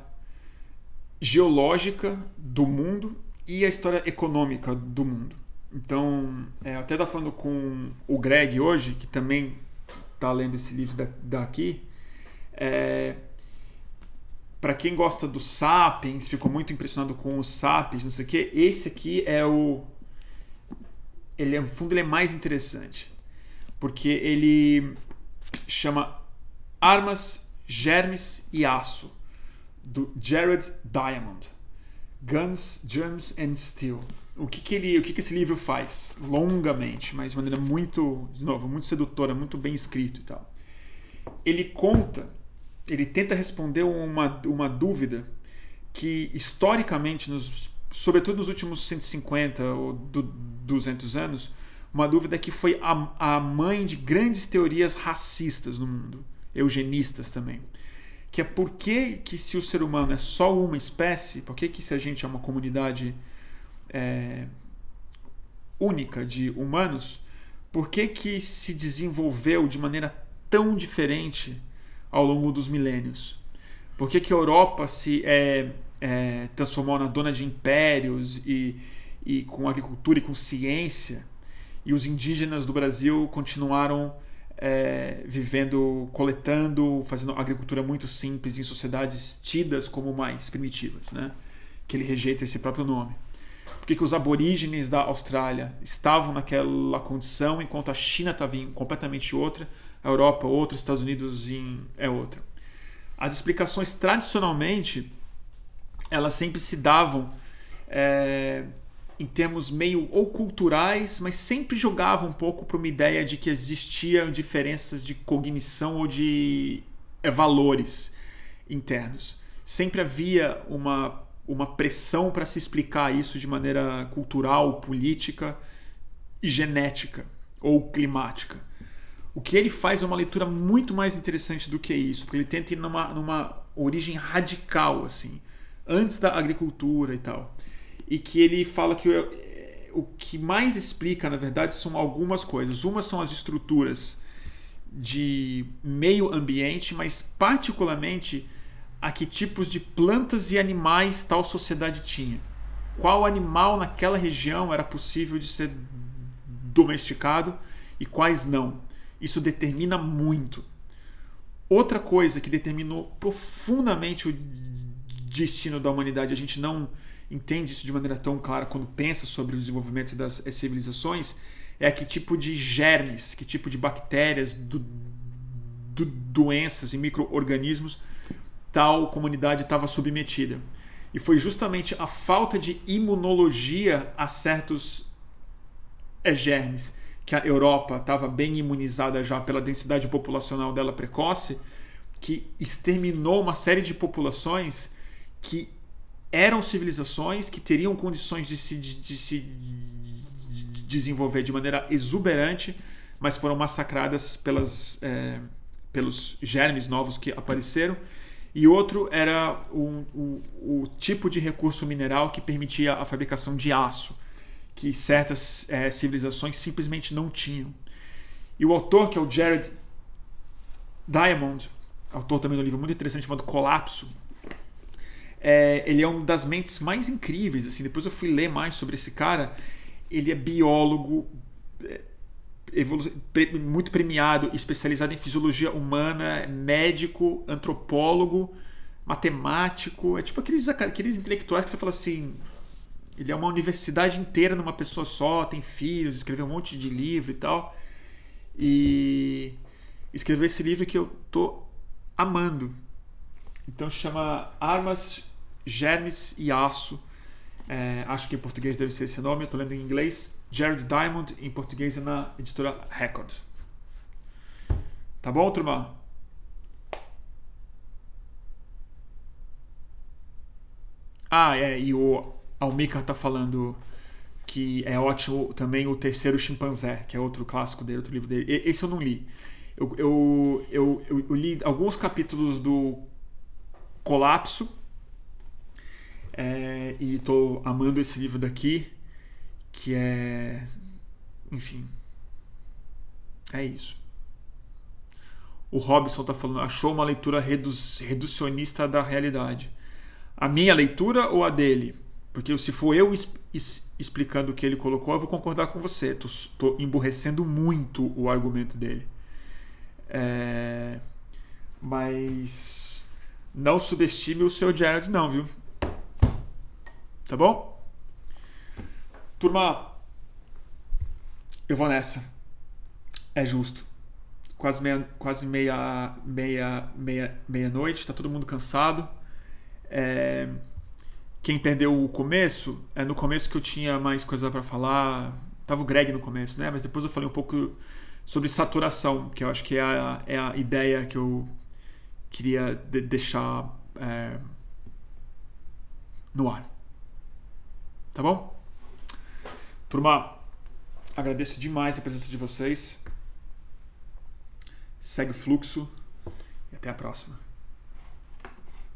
geológica do mundo e a história econômica do mundo. Então, é, até estava falando com o Greg hoje, que também tá lendo esse livro daqui, é, para quem gosta do Sapiens, ficou muito impressionado com os Sapiens, não sei o que, esse aqui é o. Ele, no fundo, ele é mais interessante. Porque ele chama Armas, Germes e Aço, do Jared Diamond. Guns, Germs and Steel. O que, que, ele, o que, que esse livro faz? Longamente, mas de maneira muito, de novo, muito sedutora, muito bem escrito e tal. Ele conta ele tenta responder uma, uma dúvida que historicamente, nos, sobretudo nos últimos 150 ou 200 anos, uma dúvida que foi a, a mãe de grandes teorias racistas no mundo, eugenistas também. Que é por que, que se o ser humano é só uma espécie, por que, que se a gente é uma comunidade é, única de humanos, por que, que se desenvolveu de maneira tão diferente ao longo dos milênios? Por que, que a Europa se é, é, transformou na dona de impérios e, e com agricultura e com ciência, e os indígenas do Brasil continuaram é, vivendo, coletando, fazendo agricultura muito simples em sociedades tidas como mais primitivas, né? que ele rejeita esse próprio nome. Por que, os aborígenes da Austrália estavam naquela condição enquanto a China estava em completamente outra, a Europa outra, os Estados Unidos em, é outra. As explicações tradicionalmente elas sempre se davam é, em termos meio ou culturais, mas sempre jogavam um pouco para uma ideia de que existiam diferenças de cognição ou de é, valores internos. Sempre havia uma, uma pressão para se explicar isso de maneira cultural, política e genética ou climática. O que ele faz é uma leitura muito mais interessante do que isso, porque ele tenta ir numa, numa origem radical, assim, antes da agricultura e tal. E que ele fala que o, o que mais explica, na verdade, são algumas coisas. Uma são as estruturas de meio ambiente, mas particularmente a que tipos de plantas e animais tal sociedade tinha. Qual animal naquela região era possível de ser domesticado e quais não. Isso determina muito. Outra coisa que determinou profundamente o destino da humanidade, a gente não entende isso de maneira tão clara quando pensa sobre o desenvolvimento das civilizações, é que tipo de germes, que tipo de bactérias, do, do, doenças e micro-organismos tal comunidade estava submetida. E foi justamente a falta de imunologia a certos germes que a Europa estava bem imunizada já pela densidade populacional dela precoce, que exterminou uma série de populações que eram civilizações que teriam condições de se, de se desenvolver de maneira exuberante, mas foram massacradas pelas, é, pelos germes novos que apareceram. E outro era o, o, o tipo de recurso mineral que permitia a fabricação de aço que certas é, civilizações simplesmente não tinham. E o autor, que é o Jared Diamond, autor também um livro muito interessante chamado Colapso, é, ele é uma das mentes mais incríveis. Assim, depois eu fui ler mais sobre esse cara. Ele é biólogo, é, muito premiado, especializado em fisiologia humana, médico, antropólogo, matemático. É tipo aqueles, aqueles intelectuais que você fala assim: ele é uma universidade inteira numa pessoa só, tem filhos, escreveu um monte de livro e tal. E escreveu esse livro que eu tô amando. Então chama Armas, Germes e Aço. É, acho que em português deve ser esse nome, eu tô lendo em inglês. Jared Diamond, em português é na editora Record. Tá bom, turma? Ah, é, e o Almika tá falando que é ótimo também o terceiro chimpanzé, que é outro clássico dele, outro livro dele. Esse eu não li. Eu, eu, eu, eu li alguns capítulos do Colapso é, e estou amando esse livro daqui, que é. Enfim. É isso. O Robson está falando, achou uma leitura reducionista da realidade. A minha leitura ou a dele? Porque se for eu explicando o que ele colocou, eu vou concordar com você. Estou emburrecendo muito o argumento dele. É, mas não subestime o seu Jared, não, viu? Tá bom? Turma, eu vou nessa. É justo. Quase meia, quase meia, meia, meia, meia noite, tá todo mundo cansado. É, quem perdeu o começo, é no começo que eu tinha mais coisa para falar. Tava o Greg no começo, né? Mas depois eu falei um pouco sobre saturação, que eu acho que é a, é a ideia que eu queria de deixar é, no ar. Tá bom? Turma, agradeço demais a presença de vocês. Segue o fluxo e até a próxima.